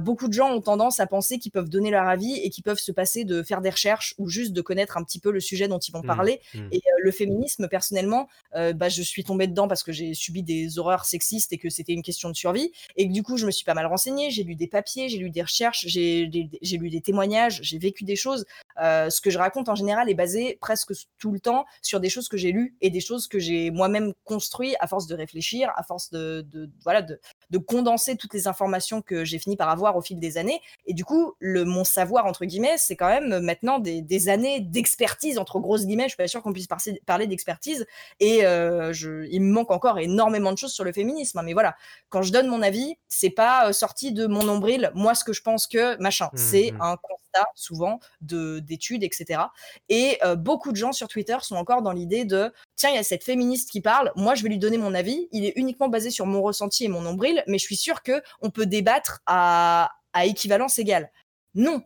beaucoup de gens ont tendance à penser qu'ils peuvent donner leur avis et qu'ils peuvent se passer de faire des recherches ou juste de connaître un petit peu le sujet dont ils vont mmh, parler. Mmh. Et euh, le féminisme, personnellement, euh, bah, je suis tombée dedans parce que j'ai subi des horreurs sexistes et que c'était une question de survie. Et du coup, je me suis pas mal renseignée, j'ai lu des papiers, j'ai lu des recherches, j'ai lu des témoignages, j'ai vécu des choses. Euh, ce que je raconte en général est basé presque tout le temps sur des choses que j'ai lues et des choses que j'ai moi-même construit à force de réfléchir, à force de, de voilà, de, de condenser toutes les informations que j'ai fini par avoir au fil des années. Et du coup, le, mon savoir, entre guillemets, c'est quand même maintenant des, des années d'expertise, entre grosses guillemets. Je suis pas sûre qu'on puisse parler d'expertise. Et euh, je, il me manque encore énormément de choses sur le féminisme. Hein. Mais voilà, quand je donne mon avis, c'est pas euh, sorti de mon nombril, moi, ce que je pense que machin. Mmh, c'est mmh. un souvent, d'études, etc. Et euh, beaucoup de gens sur Twitter sont encore dans l'idée de tiens, il y a cette féministe qui parle, moi, je vais lui donner mon avis. Il est uniquement basé sur mon ressenti et mon nombril mais je suis sûre que on peut débattre à, équivalence égale. Non,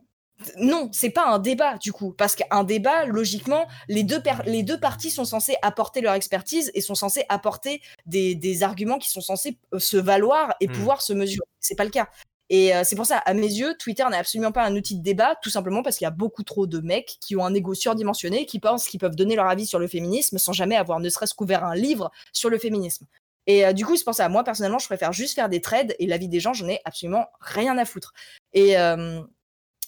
non, c'est pas un débat du coup, parce qu'un débat, logiquement, les deux, les deux parties sont censées apporter leur expertise et sont censées apporter des, arguments qui sont censés euh, se valoir et hmm. pouvoir se mesurer. C'est pas le cas. Et euh, c'est pour ça, à mes yeux, Twitter n'est absolument pas un outil de débat, tout simplement parce qu'il y a beaucoup trop de mecs qui ont un ego surdimensionné, qui pensent qu'ils peuvent donner leur avis sur le féminisme sans jamais avoir ne serait-ce qu'ouvert un livre sur le féminisme. Et euh, du coup, c'est pour ça, moi personnellement, je préfère juste faire des trades et la vie des gens, j'en ai absolument rien à foutre. Et euh,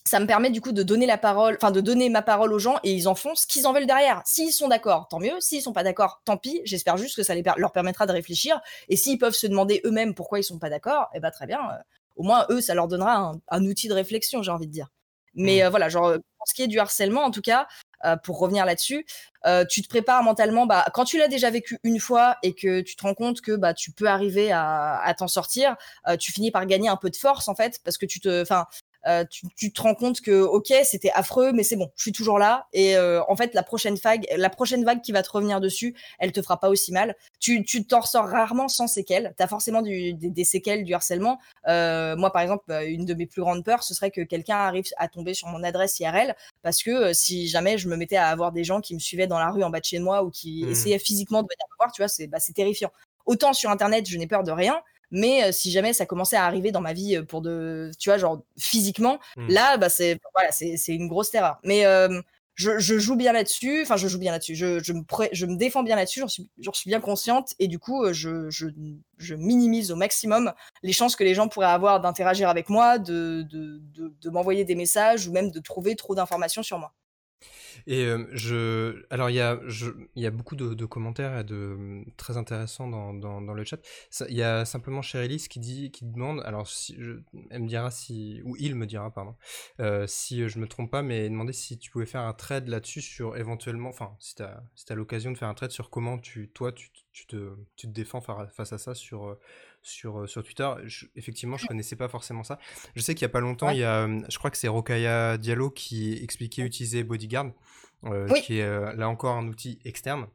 ça me permet du coup de donner la parole, enfin de donner ma parole aux gens et ils en font ce qu'ils en veulent derrière. S'ils sont d'accord, tant mieux. S'ils sont pas d'accord, tant pis. J'espère juste que ça leur permettra de réfléchir. Et s'ils peuvent se demander eux-mêmes pourquoi ils sont pas d'accord, eh ben très bien. Au moins eux, ça leur donnera un, outil de réflexion, j'ai envie de dire. Mais mmh. voilà, genre pour ce qui est du harcèlement, en tout cas, euh, pour revenir là-dessus, euh, tu te prépares mentalement. Bah, quand tu l'as déjà vécu une fois et que tu te rends compte que bah, tu peux arriver à, t'en sortir, euh, tu finis par gagner un peu de force en fait, parce que tu te, enfin, euh, tu, te rends compte que ok c'était affreux mais c'est bon je suis toujours là. Et euh, en fait la prochaine vague la prochaine vague qui va te revenir dessus elle te fera pas aussi mal. Tu tu t'en ressors rarement sans séquelles. Tu as forcément des, séquelles du harcèlement. Euh, moi par exemple une de mes plus grandes peurs ce serait que quelqu'un arrive à tomber sur mon adresse IRL parce que si jamais je me mettais à avoir des gens qui me suivaient dans la rue en bas de chez moi ou qui mmh. essayaient physiquement de venir me voir tu vois c'est bah, c'est terrifiant. Autant sur internet je n'ai peur de rien mais si jamais ça commençait à arriver dans ma vie pour de, tu vois, genre physiquement, mmh. là, bah, c'est voilà, c'est une grosse terreur. Mais je, je, joue bien là-dessus, enfin, je joue bien là-dessus, je, je, me je me défends bien là-dessus, j'en suis, suis bien consciente, et du coup, je, je, je, minimise au maximum les chances que les gens pourraient avoir d'interagir avec moi, de, de, de, de m'envoyer des messages ou même de trouver trop d'informations sur moi. Et euh, je, alors il y a, il y a beaucoup de, commentaires de très intéressants dans, dans, le chat. Il y a simplement Cherylis qui dit, qui demande, alors elle me dira si, ou il me dira pardon, euh, si je me trompe pas, mais demander si tu pouvais faire un trade là-dessus sur éventuellement, enfin si tu as, si l'occasion de faire un trade sur comment tu, toi tu, tu te, tu te défends face à ça sur euh, sur, euh, sur Twitter. effectivement, je connaissais pas forcément ça. Je sais qu'il y a pas longtemps, il y a, euh, je crois que c'est Rokaya Diallo qui expliquait utiliser Bodyguard, euh, qui est là encore un outil externe.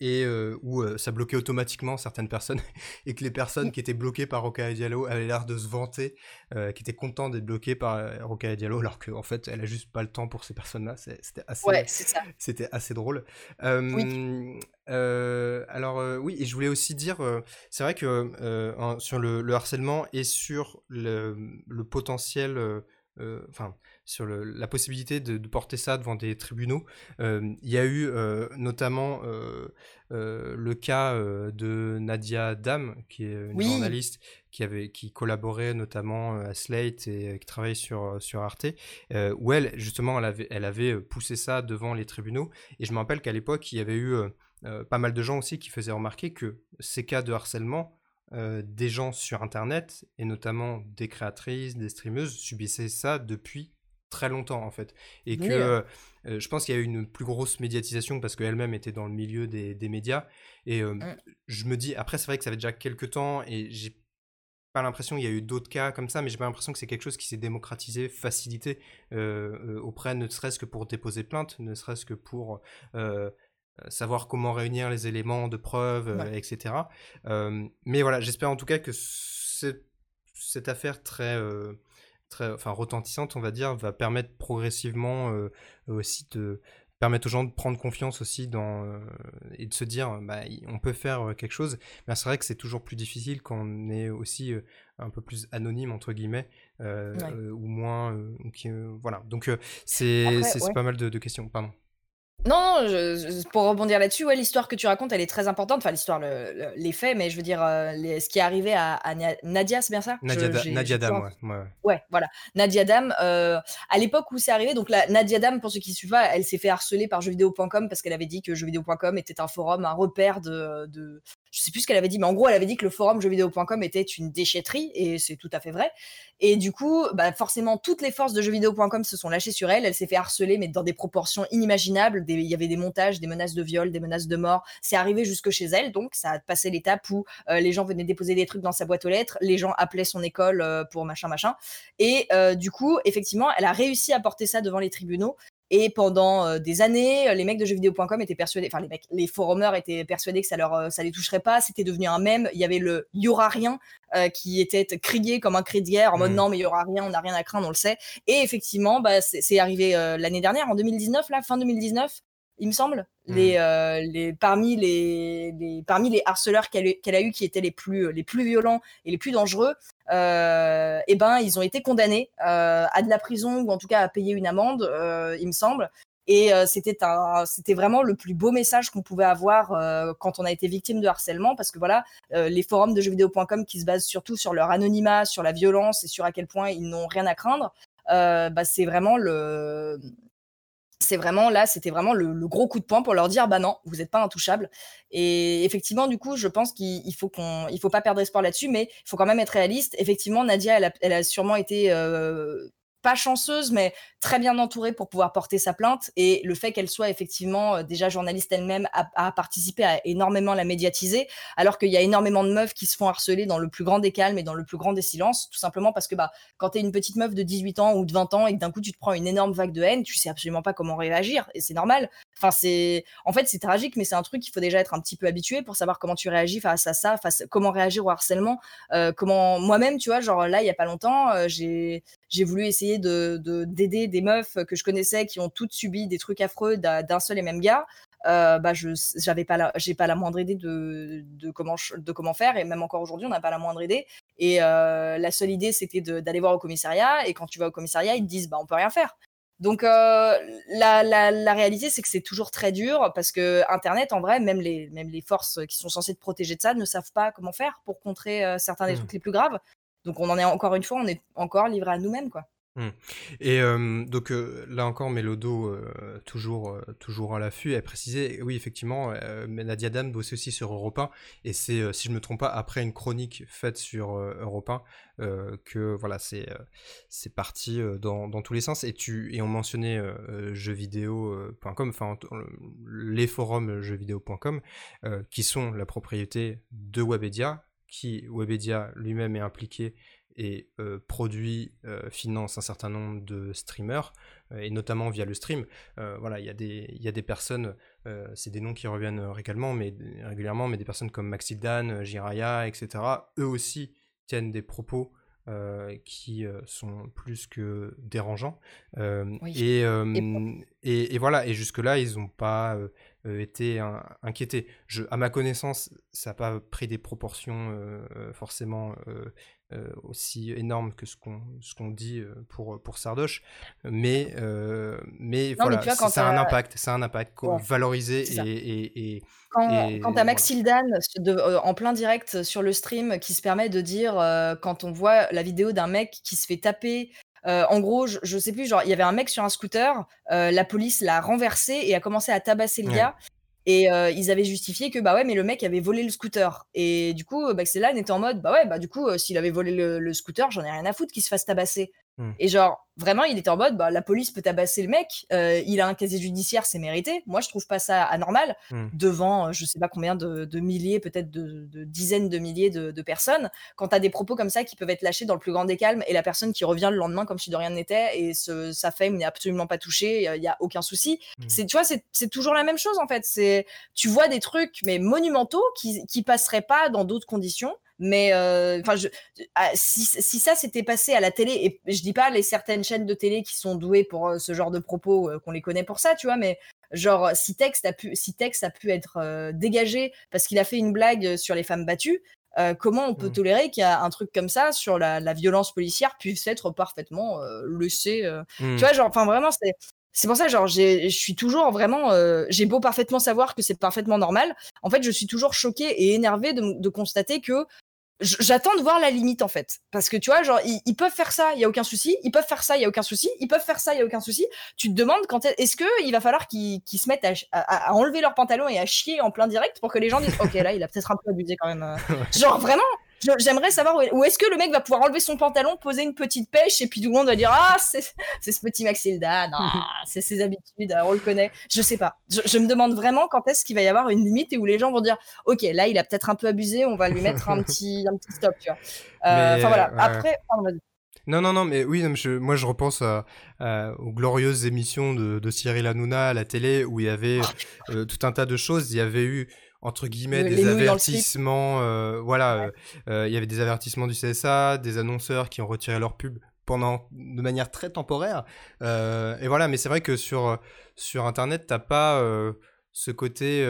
Et où ça bloquait automatiquement certaines personnes et que les personnes qui étaient bloquées par Rokaya Diallo avaient l'air de se vanter, qui étaient contents d'être bloquées par Rokaya Diallo alors qu'en fait elle a juste pas le temps pour ces personnes-là. C'était assez, c'était assez drôle. oui. Euh, alors euh, oui, et je voulais aussi dire, euh, c'est vrai que sur le, harcèlement et sur le, potentiel, enfin sur la possibilité de, porter ça devant des tribunaux, il y a eu notamment le cas de Nadia Dam, qui est une journaliste qui avait qui collaborait notamment à Slate et qui travaille sur sur Arte, où elle justement elle avait elle avait poussé ça devant les tribunaux. Et je me rappelle qu'à l'époque il y avait eu euh, pas mal de gens aussi qui faisaient remarquer que ces cas de harcèlement des gens sur Internet, et notamment des créatrices, des streameuses, subissaient ça depuis très longtemps en fait. Et que je pense qu'il y a eu une plus grosse médiatisation parce qu'elle-même était dans le milieu des, médias. Et mmh. je me dis, après c'est vrai que ça fait déjà quelques temps et j'ai pas l'impression qu'il y a eu d'autres cas comme ça, mais j'ai pas l'impression que c'est quelque chose qui s'est démocratisé, facilité auprès, ne serait-ce que pour déposer plainte, ne serait-ce que pour savoir comment réunir les éléments de preuve, etc. mais voilà, j'espère en tout cas que cette affaire très très, enfin, retentissante, on va dire, va permettre progressivement euh, aussi de permettre aux gens de prendre confiance aussi dans euh, et de se dire bah, on peut faire euh, quelque chose. Mais c'est vrai que c'est toujours plus difficile quand on est aussi un peu plus anonyme entre guillemets ou moins voilà. Donc c'est c'est pas mal de, de questions pardon non, pour rebondir là-dessus, ouais, l'histoire que tu racontes, elle est très importante. Enfin, l'histoire, les faits, mais je veux dire, euh, ce qui est arrivé à, Nadia, c'est bien ça? Nadia, Dam, ouais, ouais. voilà. Nadia Dam, euh, à l'époque où c'est arrivé, donc la Nadia Dam, pour ceux qui ne suivent pas, elle s'est fait harceler par jeuxvideo.com parce qu'elle avait dit que jeuxvideo.com était un forum, un repère de, de je sais plus ce qu'elle avait dit, mais en gros, elle avait dit que le forum jeuxvideo.com était une déchetterie, et c'est tout à fait vrai. Et du coup, bah, forcément, toutes les forces de jeuxvideo.com se sont lâchées sur elle. Elle s'est fait harceler, mais dans des proportions inimaginables. Il y avait des montages, des menaces de viol, des menaces de mort. C'est arrivé jusque chez elle, donc ça a passé l'étape où euh, les gens venaient déposer des trucs dans sa boîte aux lettres, les gens appelaient son école euh, pour machin, machin. Et euh, du coup, effectivement, elle a réussi à porter ça devant les tribunaux. Et pendant euh, des années, les mecs de jeuxvideo.com étaient persuadés, enfin les mecs, les forumers étaient persuadés que ça leur, euh, ça les toucherait pas. C'était devenu un mème. Il y avait le y aura rien euh, qui était crié comme un cri de guerre en mode mmh. non mais il y aura rien, on n'a rien à craindre, on le sait. Et effectivement, bah, c'est arrivé l'année dernière, en 2019, là, fin 2019, il me semble, mmh. les, les, parmi, les, les, parmi les harceleurs qu'elle a eu qui étaient les plus, les plus violents et les plus dangereux, euh, eh ben, ils ont été condamnés euh, à de la prison ou en tout cas à payer une amende, euh, il me semble. Et c'était c'était vraiment le plus beau message qu'on pouvait avoir quand on a été victime de harcèlement, parce que voilà, les forums de jeuxvideo.com qui se basent surtout sur leur anonymat, sur la violence et sur à quel point ils n'ont rien à craindre, bah, c'est vraiment le c'est vraiment là, c'était vraiment le, gros coup de poing pour leur dire bah non, vous n'êtes pas intouchable. Et effectivement, du coup, je pense qu'il faut qu'on, il faut pas perdre espoir là-dessus, mais il faut quand même être réaliste. Effectivement, Nadia, elle a, elle a sûrement été euh, pas chanceuse, mais très bien entourée pour pouvoir porter sa plainte. Et le fait qu'elle soit effectivement euh, déjà journaliste elle-même a, participé à énormément la médiatiser, alors qu'il y a énormément de meufs qui se font harceler dans le plus grand des calmes et dans le plus grand des silences, tout simplement parce que bah, quand tu es une petite meuf de 18 ans ou de 20 ans et que d'un coup tu te prends une énorme vague de haine, tu sais absolument pas comment réagir. Et c'est normal. Enfin, c'est, en fait, c'est tragique, mais c'est un truc qu'il faut déjà être un petit peu habitué pour savoir comment tu réagis face à ça, face, comment réagir au harcèlement. Euh, comment, moi-même, tu vois, genre là, il y a pas longtemps, euh, j'ai, j'ai voulu essayer de, d'aider des meufs que je connaissais qui ont toutes subi des trucs affreux d'un seul et même gars. Euh, bah je j'avais pas j'ai pas la moindre idée de, de comment de comment faire et même encore aujourd'hui on n'a pas la moindre idée et la seule idée c'était d'aller voir au commissariat et quand tu vas au commissariat ils te disent bah on peut rien faire donc euh, la, la, la, réalité, c'est que c'est toujours très dur parce que Internet, en vrai, même les, même les forces qui sont censées te protéger de ça ne savent pas comment faire pour contrer euh, certains des mmh. trucs les plus graves. Donc on en est encore une fois, on est encore livré à nous-mêmes, quoi. Mmh. Et donc là encore, Mélodo, toujours, toujours à l'affût, elle précisait, oui, effectivement, Nadia Dan bossait aussi sur Europe 1, et c'est, si je ne me trompe pas, après une chronique faite sur Europe 1, que voilà, c'est, c'est parti dans, dans, tous les sens. Et, tu, et on mentionnait jeuxvideo.com, enfin les forums jeuxvideo.com, qui sont la propriété de Webedia, qui Webedia lui-même est impliqué et euh, produit, euh, finance un certain nombre de streamers, euh, et notamment via le stream. voilà, il y, a des, y a des personnes, c'est des noms qui reviennent régulièrement, mais, régulièrement, mais des personnes comme Maxildan, Jiraya, etc., eux aussi tiennent des propos qui sont plus que dérangeants. et, et, et, voilà, et jusque-là, ils n'ont pas été inquiétés. Je, à ma connaissance, ça n'a pas pris des proportions forcément euh, aussi énorme que ce qu'on ce qu'on dit euh, pour pour Sardoche. Mais euh, mais ça a un impact c'est un impact valorisé et, et, quand, quand tu as Maxildan en plein direct sur le stream qui se permet de dire quand on voit la vidéo d'un mec qui se fait taper en gros, je, je, sais plus, genre, il y avait un mec sur un scooter, la police l'a renversé et a commencé à tabasser le gars. Et ils avaient justifié que bah ouais, mais le mec avait volé le scooter. Et du coup, Baxelan était en mode bah ouais, bah du coup, s'il avait volé le, le scooter, j'en ai rien à foutre qu'il se fasse tabasser. Mmh. Et genre, vraiment, il était en mode, bah, la police peut tabasser le mec, euh, il a un casier judiciaire, c'est mérité. Moi, je trouve pas ça anormal mmh. devant, euh, je sais pas combien de, milliers, peut-être de, dizaines de milliers de, personnes. Quand t'as des propos comme ça qui peuvent être lâchés dans le plus grand des calmes et la personne qui revient le lendemain comme si de rien n'était et sa fame n'est absolument pas touchée, il y a aucun souci. Mmh. C'est, tu vois, c'est toujours la même chose en fait. C'est, tu vois des trucs mais monumentaux qui, qui passeraient pas dans d'autres conditions. Mais euh, enfin, ah, si, si, ça s'était passé à la télé, et je dis pas les certaines chaînes de télé qui sont douées pour euh, ce genre de propos, euh, qu'on les connaît pour ça, tu vois, mais genre si texte a pu, si texte a pu être dégagé parce qu'il a fait une blague sur les femmes battues, comment on peut mmh. tolérer qu'il y a un truc comme ça sur la, la violence policière puisse être parfaitement laissé Tu mmh. vois, genre, enfin vraiment, c'est c'est pour ça, genre, je suis toujours vraiment, j'ai beau parfaitement savoir que c'est parfaitement normal. En fait, je suis toujours choquée et énervée de, de constater que j'attends de voir la limite en fait. Parce que tu vois genre ils, peuvent faire ça il y a aucun souci. Ils peuvent faire ça il y a aucun souci. Ils peuvent faire ça il y a aucun souci. Tu te demandes quand est-ce que il va falloir qu'ils se mettent à, enlever leurs pantalons et à chier en plein direct pour que les gens disent ok là il a peut-être un peu abusé quand même euh. genre vraiment J'aimerais savoir où, est-ce que le mec va pouvoir enlever son pantalon, poser une petite pêche et puis tout le monde va dire ah c'est ce petit Maxilda, c'est ses habitudes, on le connaît. Je sais pas. Je, me demande vraiment quand est-ce qu'il va y avoir une limite et où les gens vont dire ok là il a peut-être un peu abusé, on va lui mettre un petit un petit stop tu vois. Euh, enfin voilà. Après. non, non, non, mais oui, moi je repense aux glorieuses émissions de, de Cyril Hanouna à la télé où il y avait euh, tout un tas de choses. Il y avait eu entre guillemets des avertissements euh, voilà euh, euh, il y avait des avertissements du CSA des annonceurs qui ont retiré leur pub pendant de manière très temporaire et voilà mais c'est vrai que sur sur internet t'as pas ce côté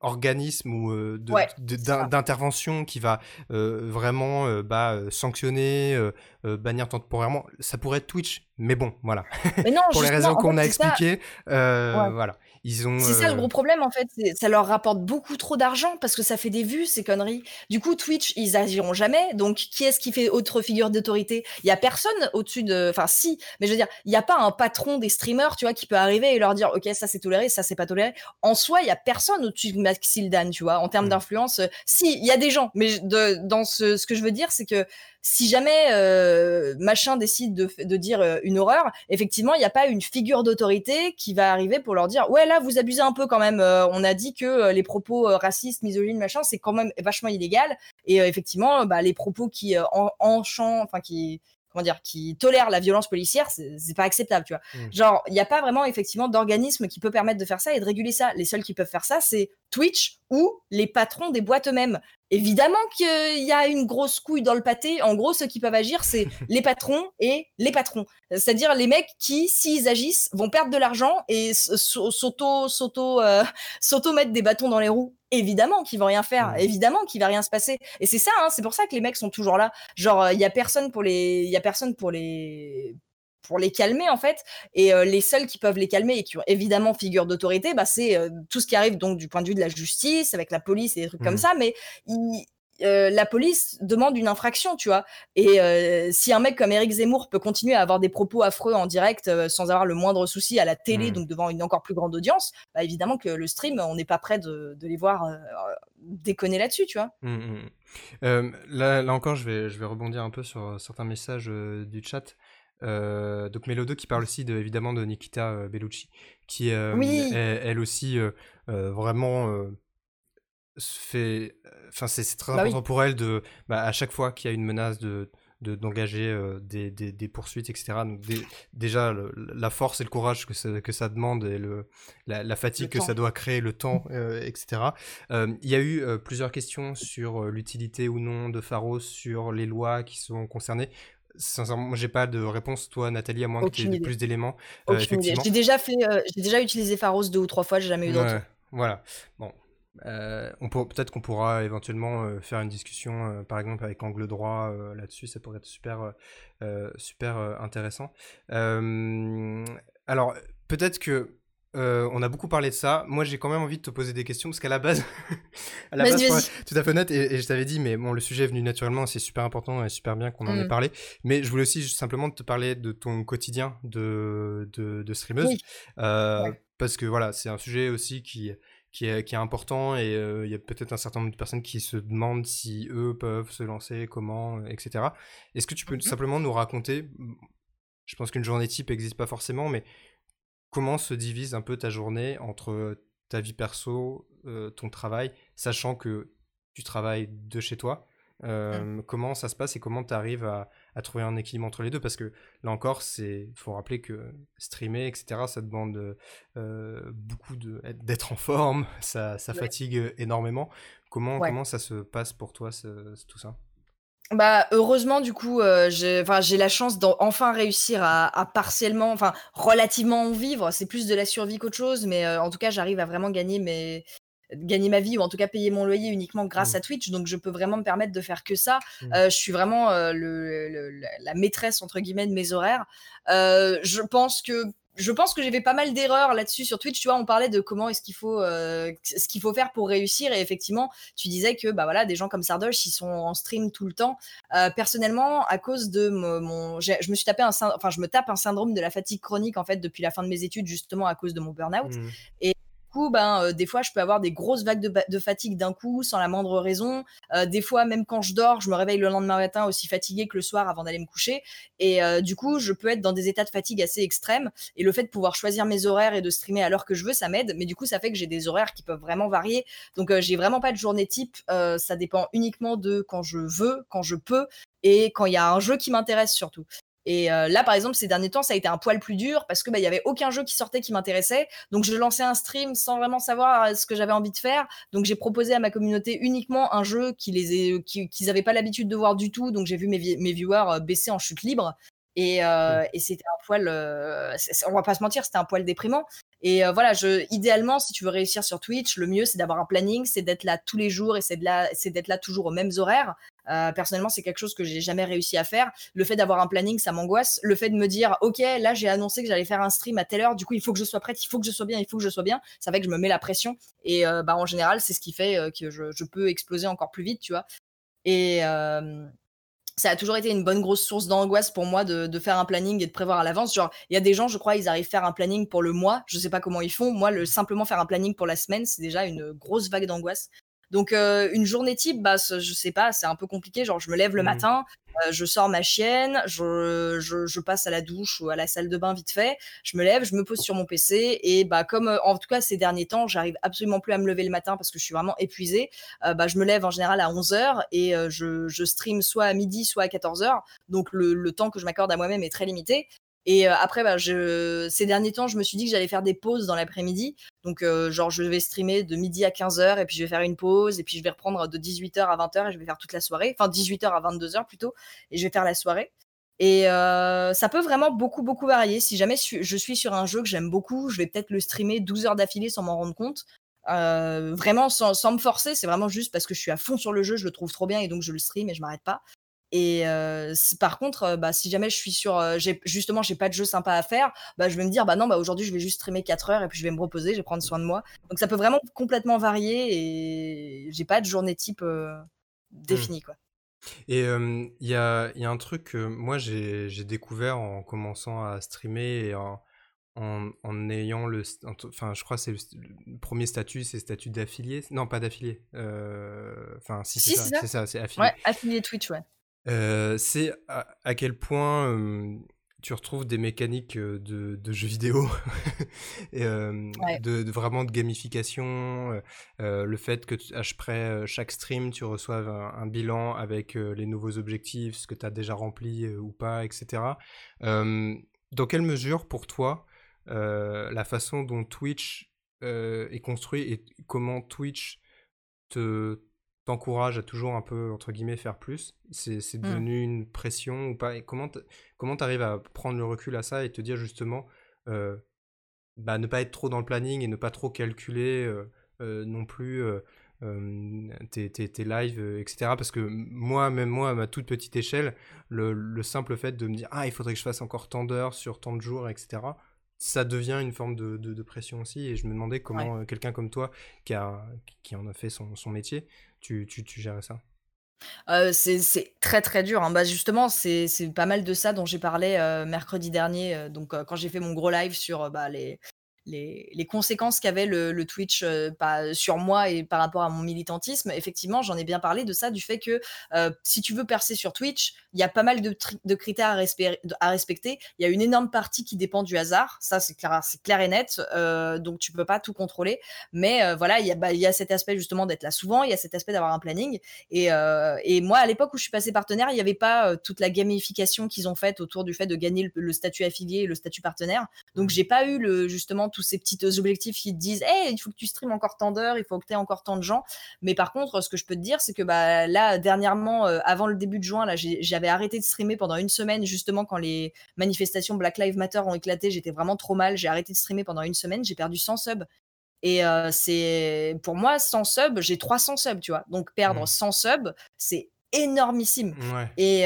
organisme ou d'intervention qui va vraiment bah, sanctionner, bannir temporairement. Ça pourrait être Twitch, mais bon, voilà. Pour les raisons qu'on a expliquées, voilà. C'est ça le gros problème en fait, ça leur rapporte beaucoup trop d'argent parce que ça fait des vues ces conneries. Du coup Twitch ils agiront jamais. Donc qui est-ce qui fait autre figure d'autorité? Il y a personne au-dessus de, enfin si, mais je veux dire il n'y a pas un patron des streamers tu vois qui peut arriver et leur dire ok ça c'est toléré, ça c'est pas toléré. En soi il y a personne au-dessus de Maxildan tu vois en termes mmh. d'influence. si il y a des gens, mais de, dans ce, ce que je veux dire c'est que si jamais euh, machin décide de, de dire euh, une horreur, effectivement, il n'y a pas une figure d'autorité qui va arriver pour leur dire ouais là vous abusez un peu quand même. Euh, on a dit que les propos racistes, misogynes, machin, c'est quand même vachement illégal. Et effectivement, bah, les propos qui en, enfin qui comment dire, qui tolèrent la violence policière, c'est pas acceptable, tu vois. Mmh. Genre, il n'y a pas vraiment effectivement d'organisme qui peut permettre de faire ça et de réguler ça. Les seuls qui peuvent faire ça, c'est Twitch ou les patrons des boîtes eux-mêmes. Évidemment qu'il y a une grosse couille dans le pâté. En gros, ceux qui peuvent agir, c'est les patrons et les patrons. C'est-à-dire les mecs qui, s'ils agissent, vont perdre de l'argent et s'auto, s'auto, euh, s'auto mettre des bâtons dans les roues. Évidemment qu'ils vont rien faire. Évidemment qu'il va rien se passer. Et c'est ça, hein, c'est pour ça que les mecs sont toujours là. Genre, il y a personne pour les, il y a personne pour les, pour les calmer en fait. Et euh, les seuls qui peuvent les calmer et qui ont évidemment figure d'autorité, bah, c'est euh, tout ce qui arrive donc du point de vue de la justice, avec la police et des trucs comme mmh. ça. Mais euh, la police demande une infraction, tu vois. Et si un mec comme Eric Zemmour peut continuer à avoir des propos affreux en direct sans avoir le moindre souci à la télé, mmh. donc devant une encore plus grande audience, bah, évidemment que le stream, on n'est pas prêt de, les voir déconner là-dessus, tu vois. Mmh, là, là, encore, je vais, je vais rebondir un peu sur certains messages du chat. Euh, donc Melodo qui parle aussi de, évidemment de Nikita euh, Bellucci, qui euh, elle aussi vraiment fait. Enfin, c'est très bah important pour elle de, bah, à chaque fois qu'il y a une menace de d'engager des, des, des, poursuites, etc. Donc déjà, la force et le courage que ça, que ça demande et le, la, fatigue que ça doit créer, le temps, etc. Il y a eu plusieurs questions sur l'utilité ou non de Pharos, sur les lois qui sont concernées sincèrement, j'ai pas de réponse. Toi, Nathalie, à moins que tu aies plus d'éléments. Euh, j'ai déjà fait, euh, j'ai déjà utilisé Pharos deux ou trois fois, j'ai jamais eu d'autres. voilà. Bon, euh, on peut peut-être qu'on pourra éventuellement faire une discussion, par exemple avec angle droit là-dessus. Ça pourrait être super, super intéressant. alors peut-être que euh, on a beaucoup parlé de ça. Moi, j'ai quand même envie de te poser des questions parce qu'à la base, à la tout à fait honnête, et, et je t'avais dit, mais bon, le sujet est venu naturellement, c'est super important et super bien qu'on en ait Mm. parlé. Mais je voulais aussi simplement te parler de ton quotidien de, de, de streameuse. Oui. Euh, Ouais. Parce que voilà, c'est un sujet aussi qui, qui, est, qui est important et euh, il y a peut-être un certain nombre de personnes qui se demandent si eux peuvent se lancer, comment, etc. Est-ce que tu peux Mhm. simplement nous raconter, je pense qu'une journée type n'existe pas forcément, mais comment se divise un peu ta journée entre ta vie perso, euh, ton travail, sachant que tu travailles de chez toi euh, Comment ça se passe et comment tu arrives à, à trouver un équilibre entre les deux? Parce que là encore, il faut rappeler que streamer, etc., ça demande euh, beaucoup de- d'être en forme, ça, ça Ouais. fatigue énormément. Comment, Ouais. comment ça se passe pour toi, ce- tout ça? Bah, heureusement, du coup, heu, j'ai la chance d'enfin réussir à à partiellement, enfin, relativement en vivre. C'est plus de la survie qu'autre chose, mais heu, en tout cas, j'arrive à vraiment gagner mes gagner ma vie ou en tout cas payer mon loyer uniquement grâce Mmh. à Twitch, donc je peux vraiment me permettre de faire que ça. Mmh. Heu, je suis vraiment, le le la «maîtresse» entre guillemets de mes horaires. Je pense que je pense que j'ai fait pas mal d'erreurs là-dessus sur Twitch, tu vois? On parlait de comment est-ce qu'il faut, heu, ce qu'il faut faire pour réussir et effectivement, tu disais que, bah, voilà, des gens comme Sardoche, ils sont en stream tout le temps. Heu, personnellement, à cause de mon je me suis tapé un enfin, je me tape un syndrome de la fatigue chronique, en fait, depuis la fin de mes études, justement à cause de mon burn-out Mmh. et coup, ben, heu, des fois, je peux avoir des grosses vagues de fatigue d'un coup, sans la moindre raison. Heu, des fois, même quand je dors, je me réveille le lendemain matin aussi fatiguée que le soir avant d'aller me coucher et heu, du coup, je peux être dans des états de fatigue assez extrêmes et le fait de pouvoir choisir mes horaires et de streamer à l'heure que je veux, ça m'aide, mais du coup, ça fait que j'ai des horaires qui peuvent vraiment varier. Donc j'ai vraiment pas de journée type, ça dépend uniquement de quand je veux, quand je peux et quand il y a un jeu qui m'intéresse surtout. Et heu, là, par exemple, ces derniers temps, ça a été un poil plus dur parce que, bah, il y avait aucun jeu qui sortait qui m'intéressait. Donc je lançais un stream sans vraiment savoir, heu, ce que j'avais envie de faire. Donc j'ai proposé à ma communauté uniquement un jeu qui les qui qu'ils avaient pas l'habitude de voir du tout. Donc j'ai vu mes vi mes viewers, baisser en chute libre et c'était un poil, c'est on va pas se mentir, c'était un poil déprimant et voilà, je idéalement, si tu veux réussir sur Twitch, le mieux, c'est d'avoir un planning, c'est d'être là tous les jours et c'est de là c'est d'être là toujours aux mêmes horaires. Heu, personnellement, c'est quelque chose que j'ai jamais réussi à faire. Le fait d'avoir un planning, ça m'angoisse. Le fait de me dire: «OK, là, j'ai annoncé que j'allais faire un stream à telle heure, du coup, il faut que je sois prête, il faut que je sois bien, il faut que je sois bien», ça fait que je me mets la pression et heu, bah, en général, c'est ce qui fait, heu, que je peux exploser encore plus vite, tu vois? Et ça a toujours été une bonne grosse source d'angoisse pour moi de de faire un planning et de prévoir à l'avance. Genre, il y a des gens, je crois, ils arrivent à faire un planning pour le mois, je sais pas comment ils font. Moi, le simplement faire un planning pour la semaine, c'est déjà une grosse vague d'angoisse. Donc heu, une journée type, bah, je sais pas, c'est un peu compliqué. Genre, je me lève le Mmh. matin, heu, je sors ma chienne, je je je passe à la douche ou à la salle de bain vite fait. Je me lève, je me pose sur mon PC et bah, comme, heu, en tout cas ces derniers temps, j'arrive absolument plus à me lever le matin parce que je suis vraiment épuisée, bah, je me lève en général à 11:00 et heu, je je stream soit à midi, soit à 14:00. Donc le le temps que je m'accorde à moi-même est très limité et heu, après, bah, ces derniers temps, je me suis dit que j'allais faire des pauses dans l'après-midi. Donc heu, genre, je vais streamer de midi à 15:00 et puis je vais faire une pause et puis je vais reprendre de 18:00 à 20:00 et je vais faire toute la soirée. Enfin 18:00 à 22:00 plutôt et je vais faire la soirée et heu, ça peut vraiment beaucoup, beaucoup varier. Si jamais je suis sur un jeu que j'aime beaucoup, je vais peut-être le streamer 12 heures d'affilée sans m'en rendre compte. Vraiment sans sans me forcer, c'est vraiment juste parce que je suis à fond sur le jeu, je le trouve trop bien et donc je le stream et je m'arrête pas. Et si par contre, bah, si jamais je suis sur, heu, j'ai justement j'ai pas de jeu sympa à faire, bah, je vais me dire: «Bah, non, bah, aujourd'hui je vais juste streamer 4 heures et puis je vais me reposer, je vais prendre soin de moi». Donc ça peut vraiment complètement varier et j'ai pas de journée type, Mmh. définie, quoi. Et il y a y a un truc que moi j'ai découvert en commençant à streamer et en en en ayant le enfin je crois que c'est le 1er statut, c'est statut d'affilié? Non pas d'affilié, enfin si c'est Si, ça, c'est ça. c'est ça, c'est affilié. Ouais, affilié Twitch, ouais. Heu, c'est à à quel point, tu retrouves des mécaniques, de de jeux vidéo et hem, Ouais. de de vraiment de gamification, le fait que t après, chaque stream, tu reçoives un un bilan avec, les nouveaux objectifs, ce que tu as déjà rempli, ou pas et cetera. Hem, dans quelle mesure pour toi, la façon dont Twitch, est construit et comment Twitch te t'encourage à toujours un peu, entre guillemets, «faire plus», c'est c'est Mmh. devenu une pression ou pas? Et comment t comment tu arrives à prendre le recul à ça et te dire justement, heu, bah, ne pas être trop dans le planning et ne pas trop calculer, heu heu, non plus, tes tes tes lives, heu, et cetera? Parce que moi, même moi, à ma toute petite échelle, le le simple fait de me dire: «Ah, il faudrait que je fasse encore tant d'heures sur tant de jours» et cetera, ça devient une forme de, de, pression aussi. Et je me demandais comment quelqu'un comme toi, qui, a, qui en a fait son, son métier, tu, tu, tu gérais ça? c'est très, très dur, hein. Bah, justement, c'est pas mal de ça dont j'ai parlé, mercredi dernier, donc quand j'ai fait mon gros live sur, bah, les les, conséquences qu'avait le, Twitch euh, sur moi et par rapport à mon militantisme, effectivement, j'en ai bien parlé de ça, du fait que euh, si tu veux percer sur Twitch, il y a pas mal de, critères à, respecter. Il y a une énorme partie qui dépend du hasard, ça c'est clair, clair et net, euh, donc tu peux pas tout contrôler. Mais voilà, bah, il y, a, cet aspect justement d'être là souvent, il y a cet aspect d'avoir un planning. Et, moi, à l'époque où je suis passée partenaire, il n'y avait pas toute la gamification qu'ils ont faite autour du fait de gagner le, statut affilié et le statut partenaire. Donc mmh. j'ai pas eu le, justement tous ces petits objectifs qui te disent hey, il faut que tu streames encore tant d'heures, il faut que tu aies encore tant de gens. Mais par contre, ce que je peux te dire, c'est que bah, là, dernièrement, euh, avant le début de juin, là, j'avais arrêté de streamer pendant une semaine, justement, quand les manifestations Black Lives Matter ont éclaté. J'étais vraiment trop mal. J'ai arrêté de streamer pendant une semaine. J'ai perdu 100 subs. Et euh, c'est pour moi 100 subs, j'ai 300 subs, tu vois. Donc perdre 100 mmh. subs, c'est énormissime. Et,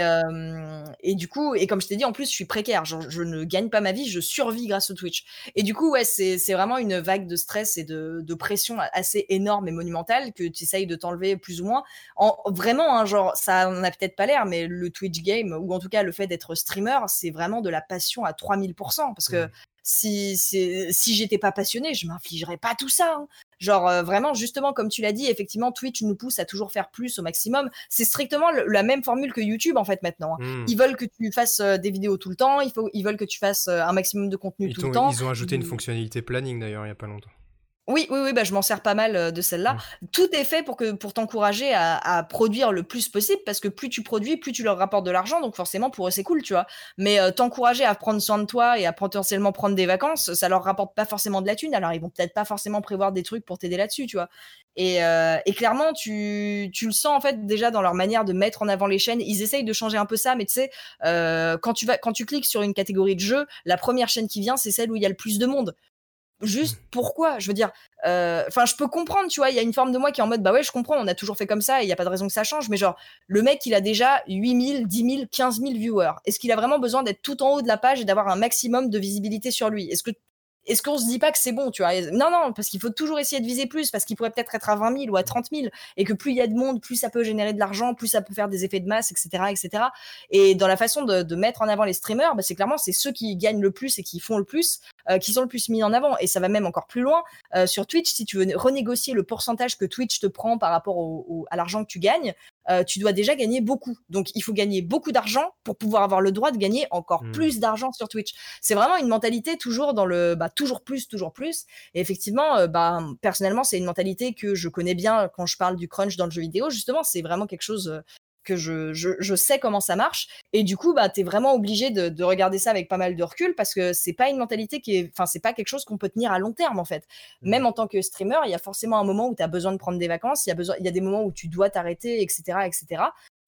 et du coup, et comme je t'ai dit, en plus, je suis précaire. je ne gagne pas ma vie, je survis grâce au Twitch. Et du coup, ouais, c'est vraiment une vague de stress et de, de, pression assez énorme et monumentale que tu essayes de t'enlever plus ou moins. En, vraiment, hein, genre, ça n'a peut-être pas l'air, mais le Twitch game, ou en tout cas le fait d'être streamer, c'est vraiment de la passion à 3000%. Parce que si, si j'étais pas passionné, je m'infligerais pas tout ça. Hein. Genre euh, vraiment, justement, comme tu l'as dit, effectivement, Twitch nous pousse à toujours faire plus au maximum. C'est strictement la même formule que YouTube en fait maintenant. Hein. Mmh. Ils veulent que tu fasses euh, des vidéos tout le temps, il faut, ils veulent que tu fasses euh, un maximum de contenu tout le temps. Ils ont ajouté une fonctionnalité planning d'ailleurs il y a pas longtemps. Oui, oui, oui, bah, je m'en sers pas mal euh, de celle-là. Mmh. Tout est fait pour que pour t'encourager à, produire le plus possible, parce que plus tu produis, plus tu leur rapportes de l'argent, donc forcément pour eux c'est cool, tu vois. Mais euh, t'encourager à prendre soin de toi et à potentiellement prendre des vacances, ça leur rapporte pas forcément de la thune, alors ils vont peut-être pas forcément prévoir des trucs pour t'aider là-dessus, tu vois. Et, euh, clairement, tu, tu, le sens en fait déjà dans leur manière de mettre en avant les chaînes. Ils essayent de changer un peu ça, mais tu sais, quand tu vas, quand tu cliques sur une catégorie de jeu, la première chaîne qui vient, c'est celle où il y a le plus de monde juste mmh. pourquoi Je veux dire, euh, enfin, je peux comprendre, tu vois, il y a une forme de moi qui est en mode, bah ouais, je comprends, on a toujours fait comme ça et il n'y a pas de raison que ça change, mais genre, le mec, il a déjà 8000, 10 000, 15 000 viewers. Est-ce qu'il a vraiment besoin d'être tout en haut de la page et d'avoir un maximum de visibilité sur lui? Est-ce que est-ce qu'on se dit pas que c'est bon, tu vois? Non, non, parce qu'il faut toujours essayer de viser plus, parce qu'il pourrait peut-être être à 20 000 ou à 30 000, et que plus il y a de monde, plus ça peut générer de l'argent, plus ça peut faire des effets de masse, etc., etc. Et dans la façon de, mettre en avant les streamers, bah, c'est clairement c'est ceux qui gagnent le plus et qui font le plus, euh, qui sont le plus mis en avant. Et ça va même encore plus loin. Euh, sur Twitch, si tu veux renégocier le pourcentage que Twitch te prend par rapport à l'argent que tu gagnes, euh, tu dois déjà gagner beaucoup. Donc, il faut gagner beaucoup d'argent pour pouvoir avoir le droit de gagner encore mmh. plus d'argent sur Twitch. C'est vraiment une mentalité toujours dans le bah, toujours plus, toujours plus. Et effectivement, euh, bah, personnellement, c'est une mentalité que je connais bien quand je parle du crunch dans le jeu vidéo. Justement, c'est vraiment quelque chose euh, que je, je, je, sais comment ça marche. Et du coup, bah, tu es vraiment obligé de, de, regarder ça avec pas mal de recul parce que c'est pas une mentalité qui est. Enfin, c'est pas quelque chose qu'on peut tenir à long terme, en fait. Mmh. Même en tant que streamer, il y a forcément un moment où tu as besoin de prendre des vacances, il y, a besoin, y a des moments où tu dois t'arrêter, etc., etc.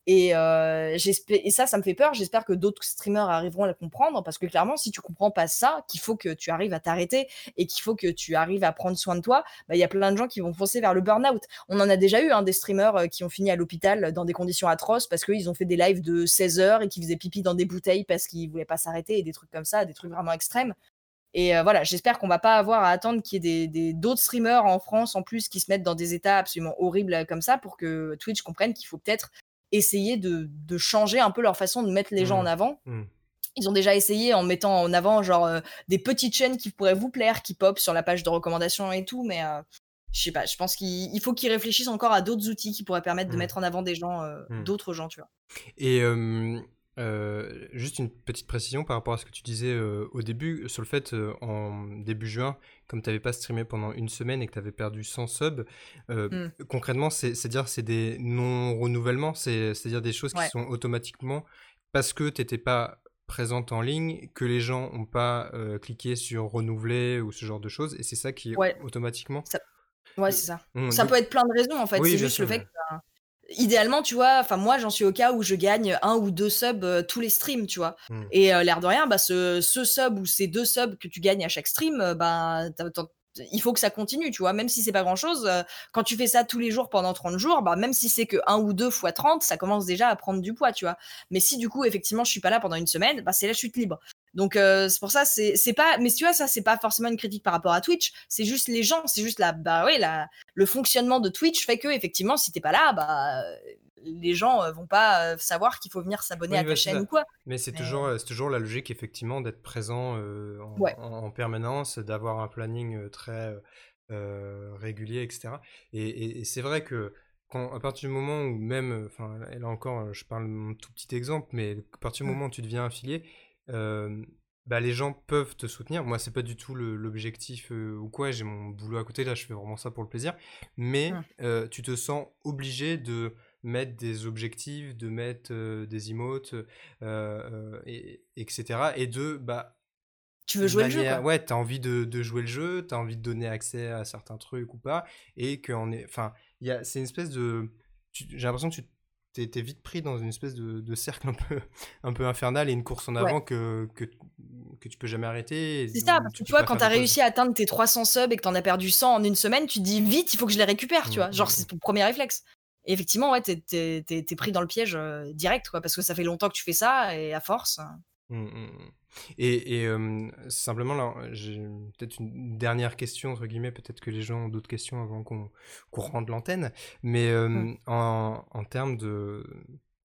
Et, euh, et ça, ça me fait peur. J'espère que d'autres streamers arriveront à le comprendre parce que clairement, si tu comprends pas ça, qu'il faut que tu arrives à t'arrêter et qu'il faut que tu arrives à prendre soin de toi, bah, il y a plein de gens qui vont foncer vers le burn-out. On en a déjà eu hein, des streamers euh, qui ont fini à l'hôpital dans des conditions atroces parce qu'ils ont fait des lives de 16 heures et qui faisaient pipi dans des bouteilles parce qu'ils voulaient pas s'arrêter et des trucs comme ça, des trucs vraiment extrêmes. Et euh, voilà, j'espère qu'on va pas avoir à attendre qu'il y ait d'autres streamers en France en plus qui se mettent dans des états absolument horribles comme ça pour que Twitch comprenne qu'il faut peut-être essayer de, changer un peu leur façon de mettre les gens en mmh. avant. Mmh. Ils ont déjà essayé en mettant en avant genre euh, des petites chaînes qui pourraient vous plaire, qui pop sur la page de recommandation et tout, mais euh, je sais pas, je pense qu'il faut qu'ils réfléchissent encore à d'autres outils qui pourraient permettre de mmh. mettre en avant des gens, euh, d'autres gens, tu vois. Et euh, juste une petite précision par rapport à ce que tu disais euh, au début, sur le fait euh, en début juin, comme tu n'avais pas streamé pendant une semaine et que tu avais perdu 100 subs, hmm. concrètement, c'est-à-dire c'est des non-renouvellements, c'est-à-dire des choses qui sont automatiquement parce que tu n'étais pas présente en ligne, que les gens n'ont pas cliqué sur renouveler ou ce genre de choses, et c'est ça qui automatiquement... Ouais, c'est ça. Hmm, ça peut être plein de raisons en fait, c'est juste le fait que idéalement, tu vois, enfin moi j'en suis au cas où je gagne un ou deux subs euh, tous les streams, tu vois. Mmh. Et euh, l'air de rien, bah ce, sub ou ces deux subs que tu gagnes à chaque stream, euh, bah il faut que ça continue, tu vois, même si c'est pas grand chose. quand tu fais ça tous les jours pendant 30 jours, bah même si c'est que 1 ou 2 fois 30, ça commence déjà à prendre du poids, tu vois. Mais si du coup, effectivement, je suis pas là pendant une semaine, bah c'est la chute libre. Donc c'est pour ça, c'est pas, mais tu vois, ça c'est pas forcément une critique par rapport à Twitch, c'est juste les gens, c'est juste la, bah oui, la, le fonctionnement de Twitch fait que effectivement, si t'es pas là, bah les gens vont pas savoir qu'il faut venir s'abonner à ta chaîne ou quoi. Mais c'est toujours, c'est toujours la logique effectivement d'être présent en, permanence, d'avoir un planning très régulier, etc. Et, c'est vrai que quand, à partir du moment où même, enfin là encore, je parle un tout petit exemple, mais à partir du mmh. moment où tu deviens affilié, bah, les gens peuvent te soutenir. Moi, c'est pas du tout l'objectif ou quoi. J'ai mon boulot à côté là, je fais vraiment ça pour le plaisir. Mais mmh. tu te sens obligé de mettre des objectifs, de mettre des emotes, et, etc. Et de bah tu veux jouer le jeu quoi. Ouais, t'as envie de, de, jouer le jeu, t'as envie de donner accès à certains trucs ou pas, et est, enfin, c'est une espèce de, j'ai l'impression que tu t'es vite pris dans une espèce de, cercle un peu, un peu infernal et une course en avant que, que, que, tu peux jamais arrêter. C'est ça, parce que tu vois, quand t'as réussi à atteindre tes 300 subs et que t'en as perdu 100 en une semaine, tu te dis vite, il faut que je les récupère, tu mmh, vois. Genre, mmh, c'est mmh. ton premier réflexe. Et effectivement, ouais, t'es pris dans le piège euh, direct, quoi, parce que ça fait longtemps que tu fais ça et à force. Et, et simplement, là, j'ai peut-être une dernière question, entre guillemets, peut-être que les gens ont d'autres questions avant qu'on qu rende l'antenne, mais mmh. en, en, termes de,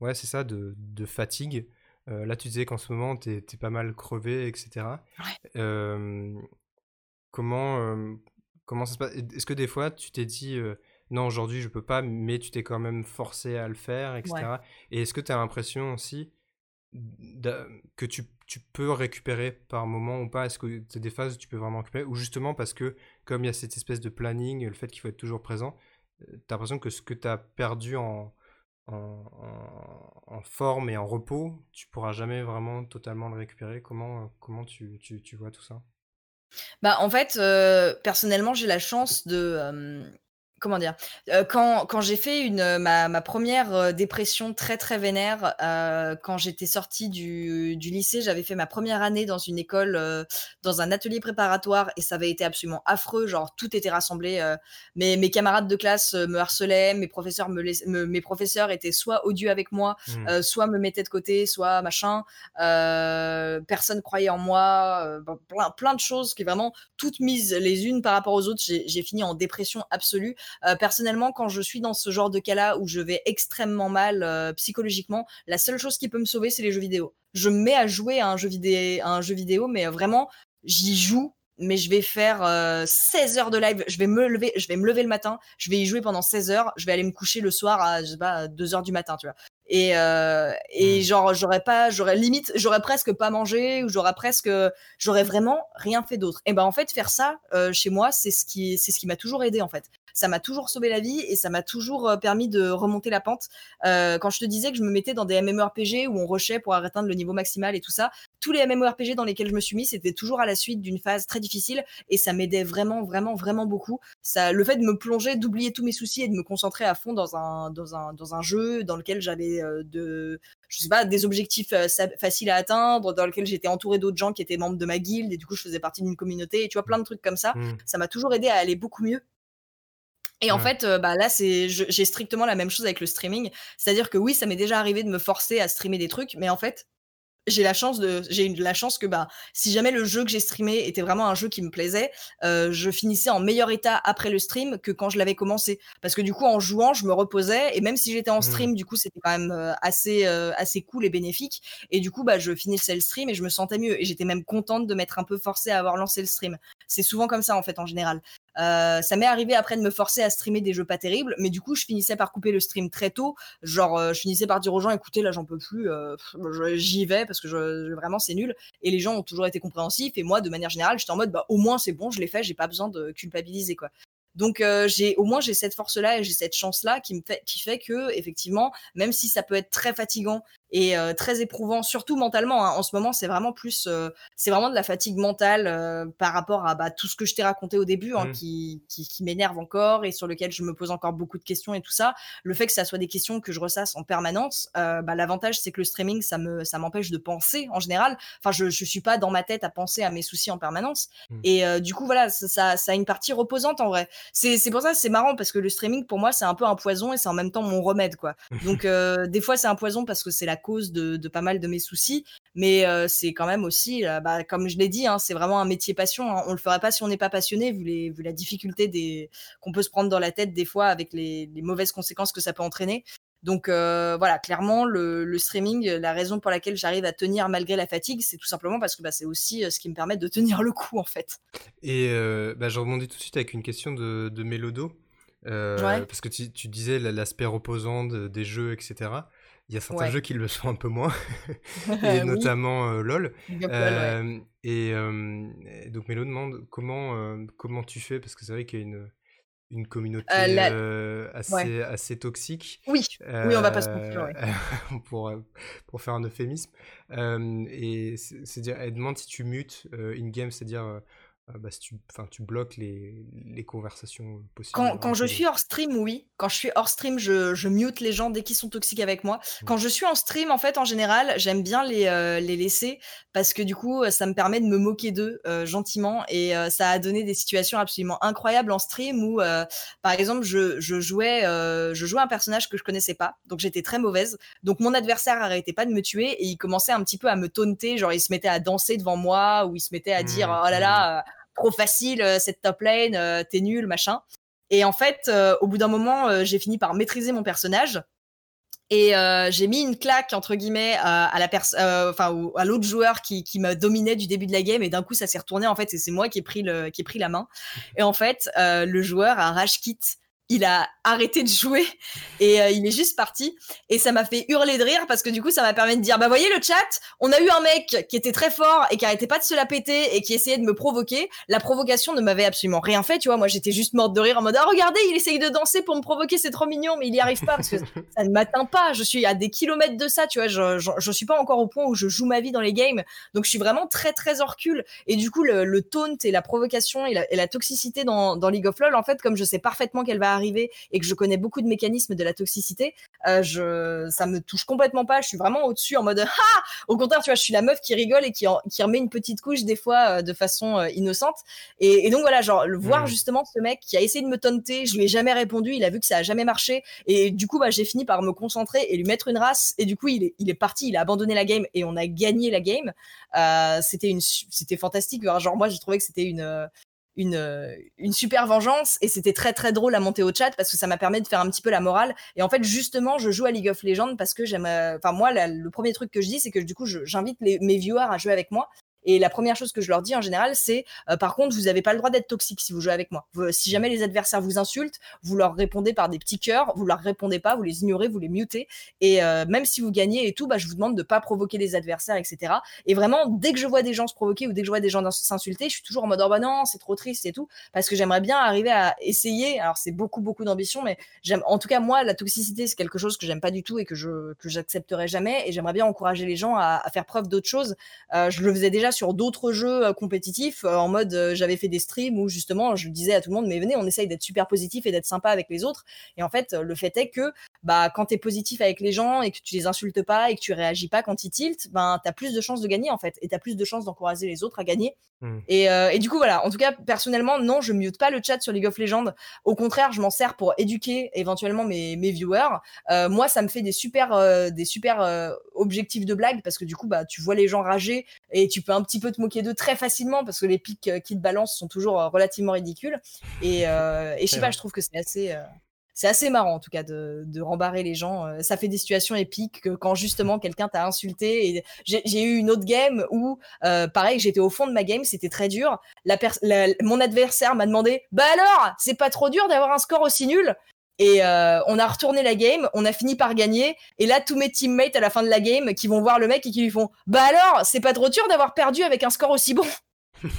ouais, c'est ça, de, de fatigue, euh, là, tu disais qu'en ce moment, tu es, pas mal crevé, etc. comment, comment ça se passe? Est-ce que des fois, tu t'es dit, non, aujourd'hui, je peux pas, mais tu t'es quand même forcé à le faire, etc. Et est-ce que tu as l'impression aussi que tu, tu, peux récupérer par moment ou pas? Est-ce que c'est des phases où tu peux vraiment récupérer? Ou justement parce que, comme il y a cette espèce de planning, le fait qu'il faut être toujours présent, euh, tu as l'impression que ce que tu as perdu en, en, forme et en repos, tu pourras jamais vraiment totalement le récupérer. Comment, comment tu, tu, tu vois tout ça? Bah, en fait, euh, personnellement, j'ai la chance de, comment dire quand, quand j'ai fait une ma, ma première dépression très très vénère quand j'étais sortie du, du lycée j'avais fait ma première année dans une école dans un atelier préparatoire et ça avait été absolument affreux genre tout était rassemblé mes, mes camarades de classe me harcelaient mes professeurs me, mes professeurs étaient soit odieux avec moi mmh. soit me mettaient de côté soit machin personne croyait en moi plein, plein de choses qui vraiment toutes mises les unes par rapport aux autres. J'ai fini en dépression absolue euh, personnellement, quand je suis dans ce genre de cas-là où je vais extrêmement mal euh, psychologiquement, la seule chose qui peut me sauver, c'est les jeux vidéo. Je me mets à jouer à un jeu vidéo, un jeu vidéo mais vraiment, j'y joue mais je vais faire 16 euh, heures de live. Je vais me lever, je vais me lever le matin, je vais y jouer pendant 16 heures, je vais aller me coucher le soir à, je sais pas, 2 heures du matin, tu vois. Et, euh, et mmh. genre, j'aurais pas, j'aurais limite, j'aurais presque pas mangé ou j'aurais presque, j'aurais vraiment rien fait d'autre. Et ben, en fait, faire ça chez moi, c'est ce qui, c'est ce qui m'a toujours aidé, en fait ça m'a toujours sauvé la vie et ça m'a toujours euh, permis de remonter la pente. Euh, quand je te disais que je me mettais dans des MMORPG où on rushait pour atteindre le niveau maximal et tout ça, tous les MMORPG dans lesquels je me suis mis, c'était toujours à la suite d'une phase très difficile et ça m'aidait vraiment, vraiment, vraiment beaucoup. Ça, le fait de me plonger, d'oublier tous mes soucis et de me concentrer à fond dans un, dans un, dans un jeu dans lequel j'avais euh, de, je sais pas, des objectifs faciles à atteindre, dans lequel j'étais entouré d'autres gens qui étaient membres de ma guilde et du coup je faisais partie d'une communauté et tu vois plein de trucs comme ça. Mmh. Ça m'a toujours aidé à aller beaucoup mieux et en fait, bah là, c'est, j'ai strictement la même chose avec le streaming. C'est-à-dire que oui, ça m'est déjà arrivé de me forcer à streamer des trucs, mais en fait, j'ai la chance de, j'ai la chance que bah, si jamais le jeu que j'ai streamé était vraiment un jeu qui me plaisait, euh, je finissais en meilleur état après le stream que quand je l'avais commencé. Parce que du coup, en jouant, je me reposais et même si j'étais en mmh. stream, du coup, c'était quand même assez, assez cool et bénéfique. Et du coup, bah, je finissais le stream et je me sentais mieux. Et j'étais même contente de m'être un peu forcée à avoir lancé le stream. C'est souvent comme ça en fait en général. Euh, ça m'est arrivé après de me forcer à streamer des jeux pas terribles, mais du coup, je finissais par couper le stream très tôt. Genre, euh, je finissais par dire aux gens, écoutez, là, j'en peux plus, euh, j'y vais parce que je, vraiment, c'est nul. Et les gens ont toujours été compréhensifs. Et moi, de manière générale, j'étais en mode, bah, au moins, c'est bon, je l'ai fait, j'ai pas besoin de culpabiliser, quoi. Donc j'ai au moins j'ai cette force là et j'ai cette chance là qui me fait qui fait que effectivement même si ça peut être très fatigant et euh, très éprouvant, surtout mentalement. Hein. En ce moment, c'est vraiment plus, euh, c'est vraiment de la fatigue mentale euh, par rapport à bah, tout ce que je t'ai raconté au début, hein, mmh. qui, qui, qui m'énerve encore et sur lequel je me pose encore beaucoup de questions et tout ça. Le fait que ça soit des questions que je ressasse en permanence, bah, l'avantage c'est que le streaming, ça me, ça m'empêche de penser en général. Enfin, je, je suis pas dans ma tête à penser à mes soucis en permanence. Mmh. Et du coup, voilà, ça, ça, ça, a une partie reposante en vrai. C'est, c'est pour ça, c'est marrant parce que le streaming pour moi, c'est un peu un poison et c'est en même temps mon remède, quoi. Donc des fois, c'est un poison parce que c'est la cause de, pas mal de mes soucis. Mais c'est quand même aussi, bah, comme je l'ai dit, hein, c'est vraiment un métier passion. Hein. On le ferait pas si on n'est pas passionné, vu, les, vu la difficulté qu'on peut se prendre dans la tête des fois avec les, mauvaises conséquences que ça peut entraîner. Donc euh, voilà, clairement, le, streaming, la raison pour laquelle j'arrive à tenir malgré la fatigue, c'est tout simplement parce que bah, c'est aussi euh, ce qui me permet de tenir le coup en fait. Et euh, bah, je rebondis tout de suite avec une question de, de Mélodo. Parce que tu, disais l'aspect reposant des jeux, etc. Il y a certains jeux qui le sont un peu moins, et notamment LOL. et, donc Mélo demande comment, comment tu fais, parce que c'est vrai qu'il y a une, une communauté euh, assez, assez toxique. Oui, oui, on va pas se mentir. pour, euh, pour faire un euphémisme. et c'est-à-dire, elle demande si tu mutes in-game, c'est-à-dire ah bah, tu, tu bloques les, les, conversations possibles. Quand, quand je suis hors stream, oui. Quand je suis hors stream, je, je mute les gens dès qu'ils sont toxiques avec moi. Mmh. Quand je suis en stream, en fait, en général, j'aime bien les, euh, les laisser parce que du coup, ça me permet de me moquer d'eux euh, gentiment et euh, ça a donné des situations absolument incroyables en stream où, par exemple, je, je jouais, je jouais un personnage que je connaissais pas, donc j'étais très mauvaise. Donc mon adversaire arrêtait pas de me tuer et il commençait un petit peu à me taunter, genre il se mettait à danser devant moi ou il se mettait à dire mmh, oh là là mmh trop facile euh, cette top lane, euh, t'es nul, machin. Et en fait, euh, au bout d'un moment, j'ai fini par maîtriser mon personnage. Et j'ai mis une claque entre guillemets à l'autre joueur qui, me dominait du début de la game et d'un coup ça s'est retourné en fait et c'est moi qui ai pris la main et en fait le joueur a rage kit il a arrêté de jouer et euh, il est juste parti. Et ça m'a fait hurler de rire parce que du coup, ça m'a permis de dire, bah voyez le chat, on a eu un mec qui était très fort et qui arrêtait pas de se la péter et qui essayait de me provoquer. La provocation ne m'avait absolument rien fait, tu vois. Moi, j'étais juste morte de rire en mode, ah regardez, il essaye de danser pour me provoquer, c'est trop mignon, mais il y arrive pas parce que ça ne m'atteint pas. Je suis à des kilomètres de ça, tu vois. Je, je, suis pas encore au point où je joue ma vie dans les games. Donc, je suis vraiment très, très hors recul. Et du coup, le, le taunt et la provocation et la, et la toxicité dans, dans League of LoL, en fait, comme je sais parfaitement qu'elle va arriver et que je connais beaucoup de mécanismes de la toxicité, euh, je, ça me touche complètement pas. Je suis vraiment au-dessus en mode ah. Au contraire, tu vois, je suis la meuf qui rigole et qui, qui remet une petite couche des fois euh, de façon euh, innocente. Et, donc voilà, genre le voir mmh. justement ce mec qui a essayé de me taunter, je lui ai jamais répondu. Il a vu que ça a jamais marché et du coup, bah, j'ai fini par me concentrer et lui mettre une race. Et du coup, il est, il est parti, il a abandonné la game et on a gagné la game. c'était une, c'était fantastique. Genre moi, j'ai trouvé que c'était une une, euh, une super vengeance et c'était très très drôle à monter au chat parce que ça m'a permis de faire un petit peu la morale. Et en fait justement je joue à League of Legends parce que j'aime euh, enfin moi le premier truc que je dis c'est que du coup j'invite mes viewers à jouer avec moi et la première chose que je leur dis en général, c'est euh, par contre, vous n'avez pas le droit d'être toxique si vous jouez avec moi. si jamais les adversaires vous insultent, vous leur répondez par des petits cœurs, vous leur répondez pas, vous les ignorez, vous les mutez. Et euh, même si vous gagnez et tout, bah, je vous demande de pas provoquer les adversaires, etc. Et vraiment, dès que je vois des gens se provoquer ou dès que je vois des gens s'insulter, je suis toujours en mode oh bah non, c'est trop triste et tout, parce que j'aimerais bien arriver à essayer. Alors c'est beaucoup beaucoup d'ambition, mais j'aime. En tout cas, moi, la toxicité, c'est quelque chose que j'aime pas du tout et que je que j'accepterai jamais. Et j'aimerais bien encourager les gens à, faire preuve d'autres choses. Euh, je le faisais déjà sur d'autres jeux euh, compétitif euh, en mode euh, j'avais fait des streams où justement je disais à tout le monde mais venez on essaye d'être super positif et d'être sympa avec les autres. Et en fait le fait est que bah quand tu es positif avec les gens et que tu les insultes pas et que tu réagis pas quand ils tiltent ben tu as plus de chances de gagner en fait. Et tu as plus de chances d'encourager les autres à gagner. Mmh. et, et, du coup voilà. En tout cas personnellement non je mute pas le chat sur League of Legends. Au contraire je m'en sers pour éduquer éventuellement mes, mes viewers. Moi ça me fait des super des super objectifs de blague parce que du coup bah tu vois les gens rager et tu peux un petit peu te moquer d'eux très facilement parce que les pics euh, qui te balancent sont toujours euh, relativement ridicules. Et, euh, et je sais pas, je trouve que c'est assez c'est assez marrant en tout cas de, de rembarrer les gens. Ça fait des situations épiques que quand justement quelqu'un t'a insulté. Et j'ai eu une autre game où, pareil, j'étais au fond de ma game, c'était très dur. La, mon adversaire m'a demandé, bah alors, c'est pas trop dur d'avoir un score aussi nul? Et on a retourné la game, on a fini par gagner. Et là, tous mes teammates à la fin de la game qui vont voir le mec et qui lui font Bah alors, c'est pas trop dur d'avoir perdu avec un score aussi bon?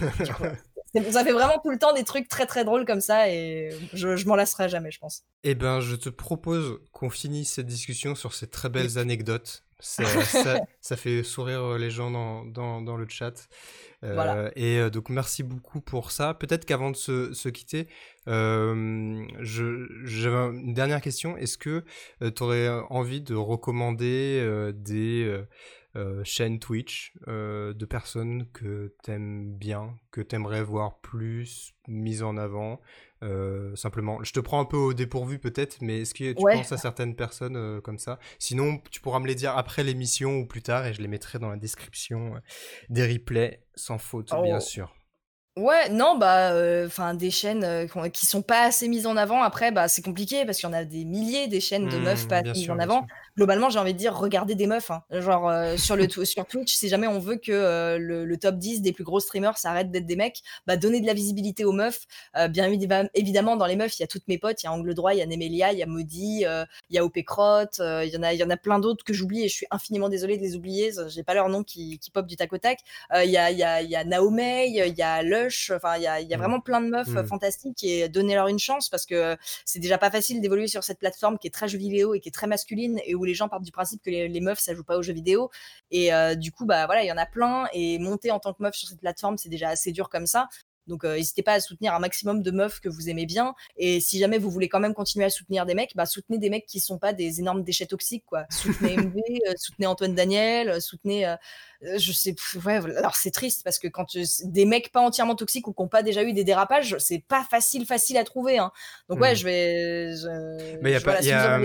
Ça fait vraiment tout le temps des trucs très très drôles comme ça et je, je m'en lasserai jamais, je pense. Eh ben, je te propose qu'on finisse cette discussion sur ces très belles anecdotes. Ça, ça, fait sourire les gens dans, dans, dans le chat. Euh, et euh, donc merci beaucoup pour ça. Peut-être qu'avant de se, se quitter, euh, j'avais une dernière question. Est-ce que tu aurais envie de recommander des chaînes Twitch de personnes que t'aimes bien, que t'aimerais voir plus mises en avant Simplement, je te prends un peu au dépourvu peut-être, mais est-ce que tu penses à certaines personnes comme ça? Sinon, tu pourras me les dire après l'émission ou plus tard et je les mettrai dans la description des replays, sans faute, bien oh. sûr. Ouais, non, bah, enfin, des chaînes, qui sont pas assez mises en avant. Après, bah, c'est compliqué parce qu'il y en a des milliers des chaînes de meufs mmh, pas mises en avant. Globalement, j'ai envie de dire: «Regardez des meufs», hein. Genre, sur le sur Twitch, si jamais on veut que, le top 10 des plus gros streamers, ça arrête d'être des mecs, bah, donner de la visibilité aux meufs. bien évidemment, dans les meufs, il y a toutes mes potes, il y a Angle Droit, il y a Nemelia, il y a Maudit, il y a OP Crotte, il y en a il y en a plein d'autres que j'oublie et je suis infiniment désolée de les oublier, j'ai pas leur nom qui qui pop du tac au tac. il y a il y a il y a Naomei, il y a Enfin, il y a, y a mmh. vraiment plein de meufs mmh. fantastiques et donnez-leur une chance parce que c'est déjà pas facile d'évoluer sur cette plateforme qui est très jeu vidéo et qui est très masculine et où les gens partent du principe que les, meufs ça joue pas aux jeux vidéo. Et du coup, bah voilà, il y en a plein et monter en tant que meuf sur cette plateforme, c'est déjà assez dur comme ça. Donc n'hésitez pas à soutenir un maximum de meufs que vous aimez bien. Et si jamais vous voulez quand même continuer à soutenir des mecs, bah soutenez des mecs qui sont pas des énormes déchets toxiques, quoi. Soutenez MV, soutenez Antoine Daniel, soutenez euh, je sais, ouais, alors c'est triste parce que quand des mecs pas entièrement toxiques ou qui n'ont pas déjà eu des dérapages, c'est pas facile, facile à trouver. Hein. Donc ouais, mmh. je vais. Mais il y a, pas, y a,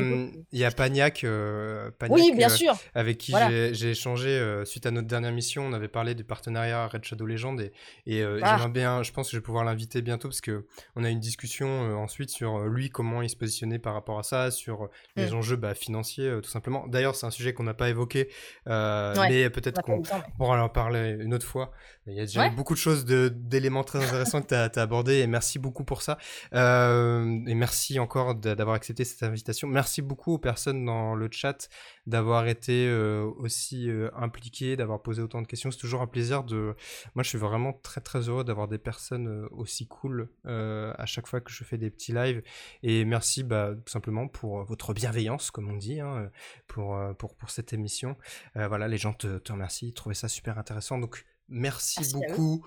y a Pagnac, euh, oui, bien euh, sûr. avec qui j'ai échangé suite à notre dernière mission. On avait parlé du partenariat Red Shadow Legend et, et ah. j'aimerais bien, je pense que je vais pouvoir l'inviter bientôt parce que on a une discussion ensuite sur lui comment il se positionnait par rapport à ça, sur les mmh. enjeux bah, financiers tout simplement. D'ailleurs, c'est un sujet qu'on n'a pas évoqué, mais peut-être qu'on on va en parler une autre fois. Il y a déjà beaucoup de choses d'éléments très intéressants que tu as, abordés et merci beaucoup pour ça. Euh, et merci encore d'avoir accepté cette invitation. Merci beaucoup aux personnes dans le chat d'avoir été euh, aussi euh, impliquées, d'avoir posé autant de questions. C'est toujours un plaisir de. Moi, je suis vraiment très très heureux d'avoir des personnes aussi cool à chaque fois que je fais des petits lives. Et merci bah, tout simplement pour votre bienveillance, comme on dit, hein, pour, pour, pour cette émission. voilà, les gens te, te remercient, ils trouvaient ça super intéressant. Donc, Merci, beaucoup,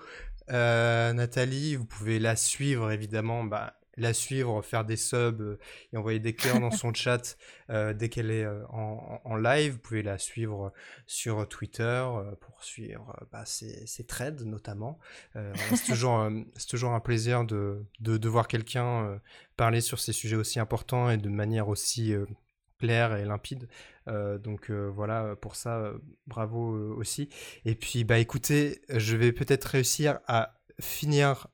euh, Nathalie. Vous pouvez la suivre, évidemment. Bah, la suivre, faire des subs euh, et envoyer des cœurs dans son chat euh, dès qu'elle est en, live. Vous pouvez la suivre sur Twitter pour suivre bah, ses, trades notamment. c'est toujours, toujours un plaisir de, de, de voir quelqu'un parler sur ces sujets aussi importants et de manière aussi clair et limpide. Euh, donc euh, voilà, pour ça, euh, bravo aussi. Et puis, bah écoutez, je vais peut-être réussir à finir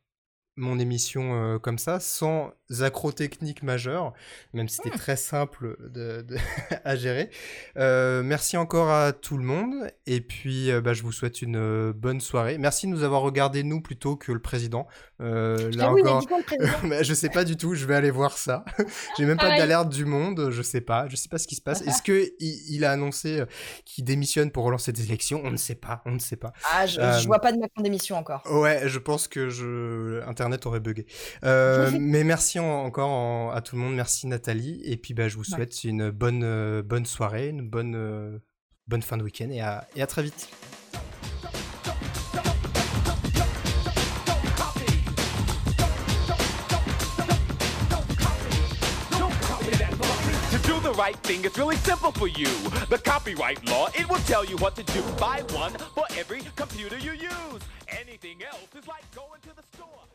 mon émission comme ça, sans accro techniques majeurs, même si c'était mmh. très simple de, à gérer. merci encore à tout le monde, et puis bah, je vous souhaite une bonne soirée. Merci de nous avoir regardé nous plutôt que le président. Euh, là encore, je sais pas du tout. Je vais aller voir ça. J'ai même pas d'alerte du monde. Je sais pas. Je sais pas ce qui se passe. Est-ce que il, a annoncé euh, qu'il démissionne pour relancer des élections? On ne sait pas. On ne sait pas. Ah, je, euh, vois pas de Macron démission encore. Ouais, je pense que je Internet aurait bugué. Euh, mais merci encore à tout le monde. Merci Nathalie. Et puis bah, je vous souhaite une bonne bonne soirée, une bonne bonne fin de week-end et à, et à très vite. right thing. It's really simple for you. The copyright law, it will tell you what to do. Buy one for every computer you use. Anything else is like going to the store.